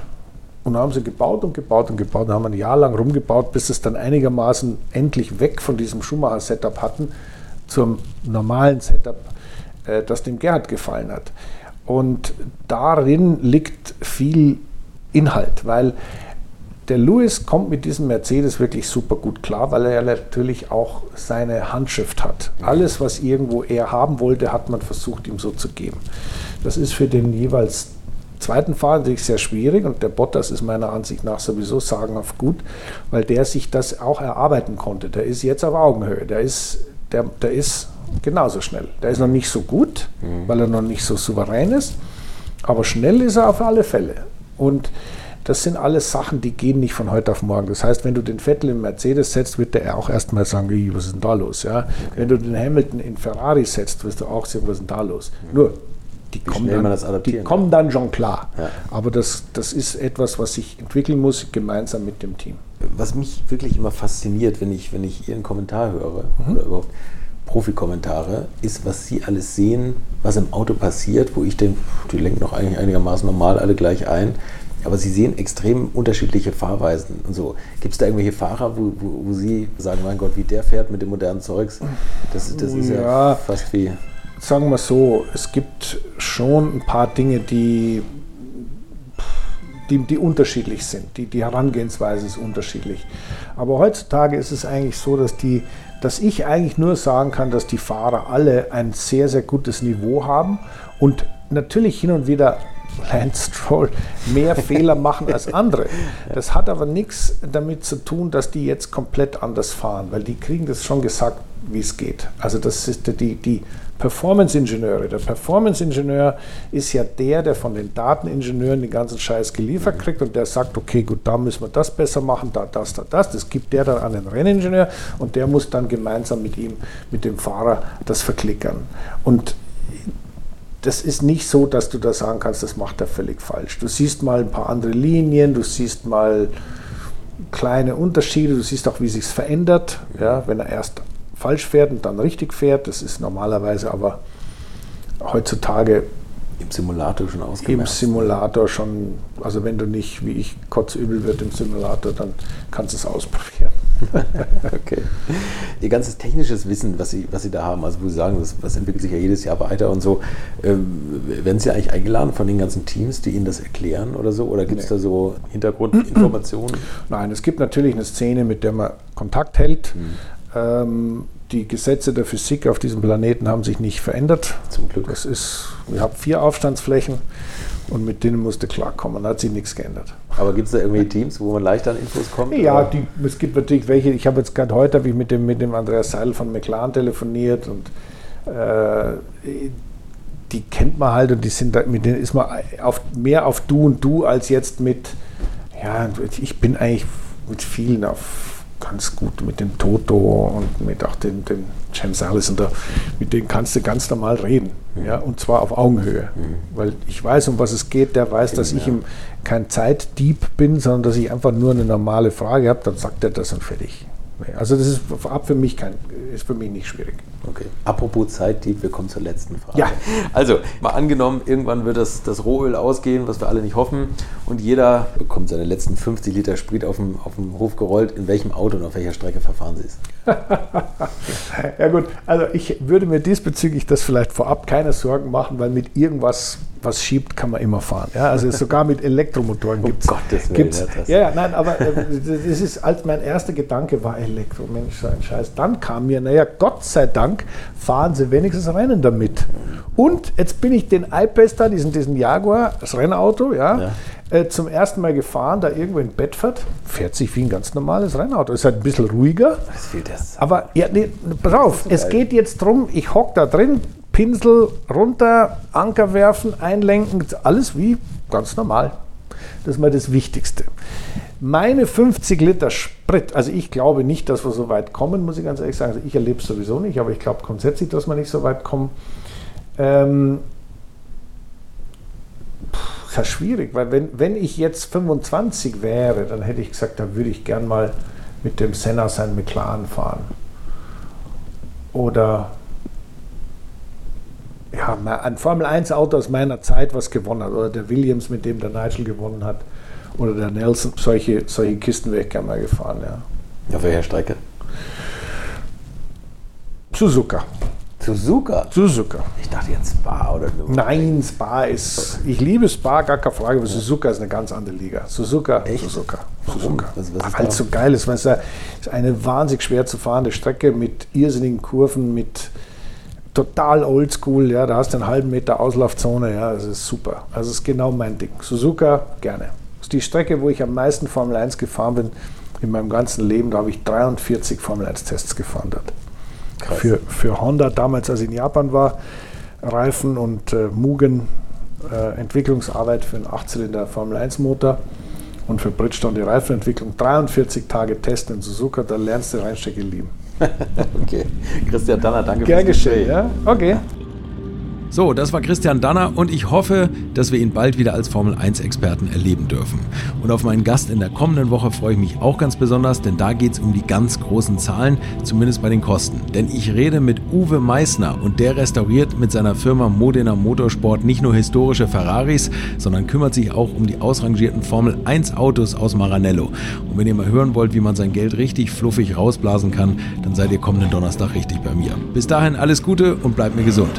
Und dann haben sie gebaut und gebaut und gebaut und haben ein Jahr lang rumgebaut, bis es dann einigermaßen endlich weg von diesem Schumacher-Setup hatten zum normalen Setup, äh, das dem Gerhard gefallen hat. Und darin liegt viel Inhalt, weil der Lewis kommt mit diesem Mercedes wirklich super gut klar, weil er natürlich auch seine Handschrift hat. Alles, was irgendwo er haben wollte, hat man versucht, ihm so zu geben. Das ist für den jeweils zweiten Fahrer natürlich sehr schwierig und der Bottas ist meiner Ansicht nach sowieso sagenhaft gut, weil der sich das auch erarbeiten konnte. Der ist jetzt auf Augenhöhe. Der ist, der, der ist genauso schnell. Der ist noch nicht so gut, mhm. weil er noch nicht so souverän ist, aber schnell ist er auf alle Fälle. Und das sind alles Sachen, die gehen nicht von heute auf morgen. Das heißt, wenn du den Vettel in Mercedes setzt, wird der auch erstmal sagen, was ist denn da los? Ja? Okay. Wenn du den Hamilton in Ferrari setzt, wirst du auch sagen, was ist denn da los? Mhm. Nur, die, kommen dann, die kommen dann, schon klar. Ja. Aber das, das ist etwas, was sich entwickeln muss, gemeinsam mit dem Team. Was mich wirklich immer fasziniert, wenn ich, wenn ich Ihren Kommentar höre, mhm. oder überhaupt, Profikommentare, ist, was Sie alles sehen, was im Auto passiert, wo ich denke, die lenken doch eigentlich einigermaßen normal alle gleich ein. Aber Sie sehen extrem unterschiedliche Fahrweisen und so. Gibt es da irgendwelche Fahrer, wo, wo, wo, Sie sagen, mein Gott, wie der fährt mit dem modernen Zeugs? Das, das ist ja, ja fast wie. Sagen wir so, es gibt schon ein paar Dinge, die, die, die unterschiedlich sind. Die, die Herangehensweise ist unterschiedlich. Aber heutzutage ist es eigentlich so, dass die dass ich eigentlich nur sagen kann, dass die Fahrer alle ein sehr, sehr gutes Niveau haben und natürlich hin und wieder Lance Stroll mehr Fehler machen als andere. Das hat aber nichts damit zu tun, dass die jetzt komplett anders fahren, weil die kriegen das schon gesagt, wie es geht. Also das ist die, die Performance-Ingenieure. Der Performance-Ingenieur ist ja der, der von den Dateningenieuren den ganzen Scheiß geliefert kriegt und der sagt, okay, gut, da müssen wir das besser machen, da, das, da, das. Das gibt der dann an den Renningenieur und der muss dann gemeinsam mit ihm, mit dem Fahrer das verklickern. Und das ist nicht so, dass du da sagen kannst, das macht er völlig falsch. Du siehst mal ein paar andere Linien, du siehst mal kleine Unterschiede, du siehst auch, wie sich verändert, ja, wenn er erst falsch fährt und dann richtig fährt. Das ist normalerweise aber heutzutage im Simulator schon ausgemerzt. Im Simulator schon, also wenn du nicht, wie ich, kotzübel wird im Simulator, dann kannst du es ausprobieren. okay. Ihr ganzes technisches Wissen, was Sie, was Sie da haben, also wo Sie sagen, das, das entwickelt sich ja jedes Jahr weiter und so, ähm, werden Sie eigentlich eingeladen von den ganzen Teams, die Ihnen das erklären oder so? Oder gibt es nee. da so Hintergrundinformationen? Nein, es gibt natürlich eine Szene, mit der man Kontakt hält. Mhm. Ähm, die Gesetze der Physik auf diesem Planeten haben sich nicht verändert. Zum Glück. Das ist, wir haben vier Aufstandsflächen und mit denen musste klarkommen. Da hat sich nichts geändert. Aber gibt es da irgendwie Teams, wo man leichter an Infos kommt? Ja, die, es gibt natürlich welche. Ich habe jetzt gerade heute ich mit dem, mit dem Andreas Seil von McLaren telefoniert und äh, die kennt man halt und die sind da, mit denen ist man auf, mehr auf Du und Du als jetzt mit, ja, ich bin eigentlich mit vielen auf ganz gut mit dem Toto und mit auch dem, dem James Allison da, mit denen kannst du ganz normal reden. Mhm. Ja, und zwar auf Augenhöhe. Mhm. Weil ich weiß, um was es geht, der weiß, dass ich ihm kein Zeitdieb bin, sondern dass ich einfach nur eine normale Frage habe, dann sagt er das und fertig. Also das ist vorab für mich kein, ist für mich nicht schwierig. Okay. Apropos Zeitdieb, wir kommen zur letzten Frage. Ja. Also, mal angenommen, irgendwann wird das, das Rohöl ausgehen, was wir alle nicht hoffen, und jeder bekommt seine letzten 50 Liter Sprit auf dem, auf dem Hof gerollt. In welchem Auto und auf welcher Strecke verfahren Sie es? ja gut, also ich würde mir diesbezüglich das vielleicht vorab keine Sorgen machen, weil mit irgendwas, was schiebt, kann man immer fahren. Ja, also sogar mit Elektromotoren gibt es. Um Gottes Willen, gibt's, das- ja, nein, aber äh, das ist, als mein erster Gedanke war Elektro, Mensch, so ein Scheiß. Dann kam mir, naja, Gott sei Dank fahren sie wenigstens Rennen damit. Und jetzt bin ich den da, diesen, diesen Jaguar, das Rennauto, ja, Ja. Äh, zum ersten Mal gefahren, da irgendwo in Bedford, fährt sich wie ein ganz normales Rennauto. Ist halt ein bisschen ruhiger. Das fehlt das. Aber ja, nee, pass auf, es geht jetzt drum, ich hock da drin, Pinsel runter, Anker werfen, einlenken, alles wie ganz normal. Das ist mal das Wichtigste. Meine 50 Liter Sprit, also ich glaube nicht, dass wir so weit kommen, muss ich ganz ehrlich sagen. Also ich erlebe es sowieso nicht, aber ich glaube grundsätzlich, dass wir nicht so weit kommen. Ähm, pff, ist ja schwierig, weil wenn, wenn ich jetzt 25 wäre, dann hätte ich gesagt, da würde ich gern mal mit dem Senna sein McLaren fahren. Oder ja, ein Formel 1 Auto aus meiner Zeit, was gewonnen hat. Oder der Williams, mit dem der Nigel gewonnen hat. Oder der Nelson. Solche, solche Kisten wäre ich gerne mal gefahren, ja. Auf welcher Strecke? Suzuka. Suzuka. Suzuka. Ich dachte jetzt Spa oder so. Nein, Spa ist. Ich liebe Spa, gar keine Frage, aber Suzuka ist eine ganz andere Liga. Suzuka, Echt? Suzuka. Suzuka. Weil es so geil ist. Weil es ja- es ist eine wahnsinnig schwer zu fahrende Strecke mit irrsinnigen Kurven, mit total oldschool. Ja, da hast du einen halben Meter Auslaufzone. Ja, das ist super. Also, das ist genau mein Ding. Suzuka, gerne. Das ist die Strecke, wo ich am meisten Formel 1 gefahren bin in meinem ganzen Leben. Da habe ich 43 Formel 1 Tests gefahren dort Krass. für, für Honda damals, als ich in Japan war, Reifen und äh, Mugen äh, Entwicklungsarbeit für einen 8-Zylinder Formel 1 Motor und für Bridgestone die Reifenentwicklung. 43 Tage Testen in Suzuka, da lernst du Rennstrecke lieben. Okay. Christian Danner, danke Gern fürs geschehen, Gespräch. ja? Okay. So, das war Christian Danner und ich hoffe, dass wir ihn bald wieder als Formel 1-Experten erleben dürfen. Und auf meinen Gast in der kommenden Woche freue ich mich auch ganz besonders, denn da geht es um die ganz großen Zahlen, zumindest bei den Kosten. Denn ich rede mit Uwe Meissner und der restauriert mit seiner Firma Modena Motorsport nicht nur historische Ferraris, sondern kümmert sich auch um die ausrangierten Formel 1 Autos aus Maranello. Und wenn ihr mal hören wollt, wie man sein Geld richtig fluffig rausblasen kann, dann seid ihr kommenden Donnerstag richtig bei mir. Bis dahin alles Gute und bleibt mir gesund.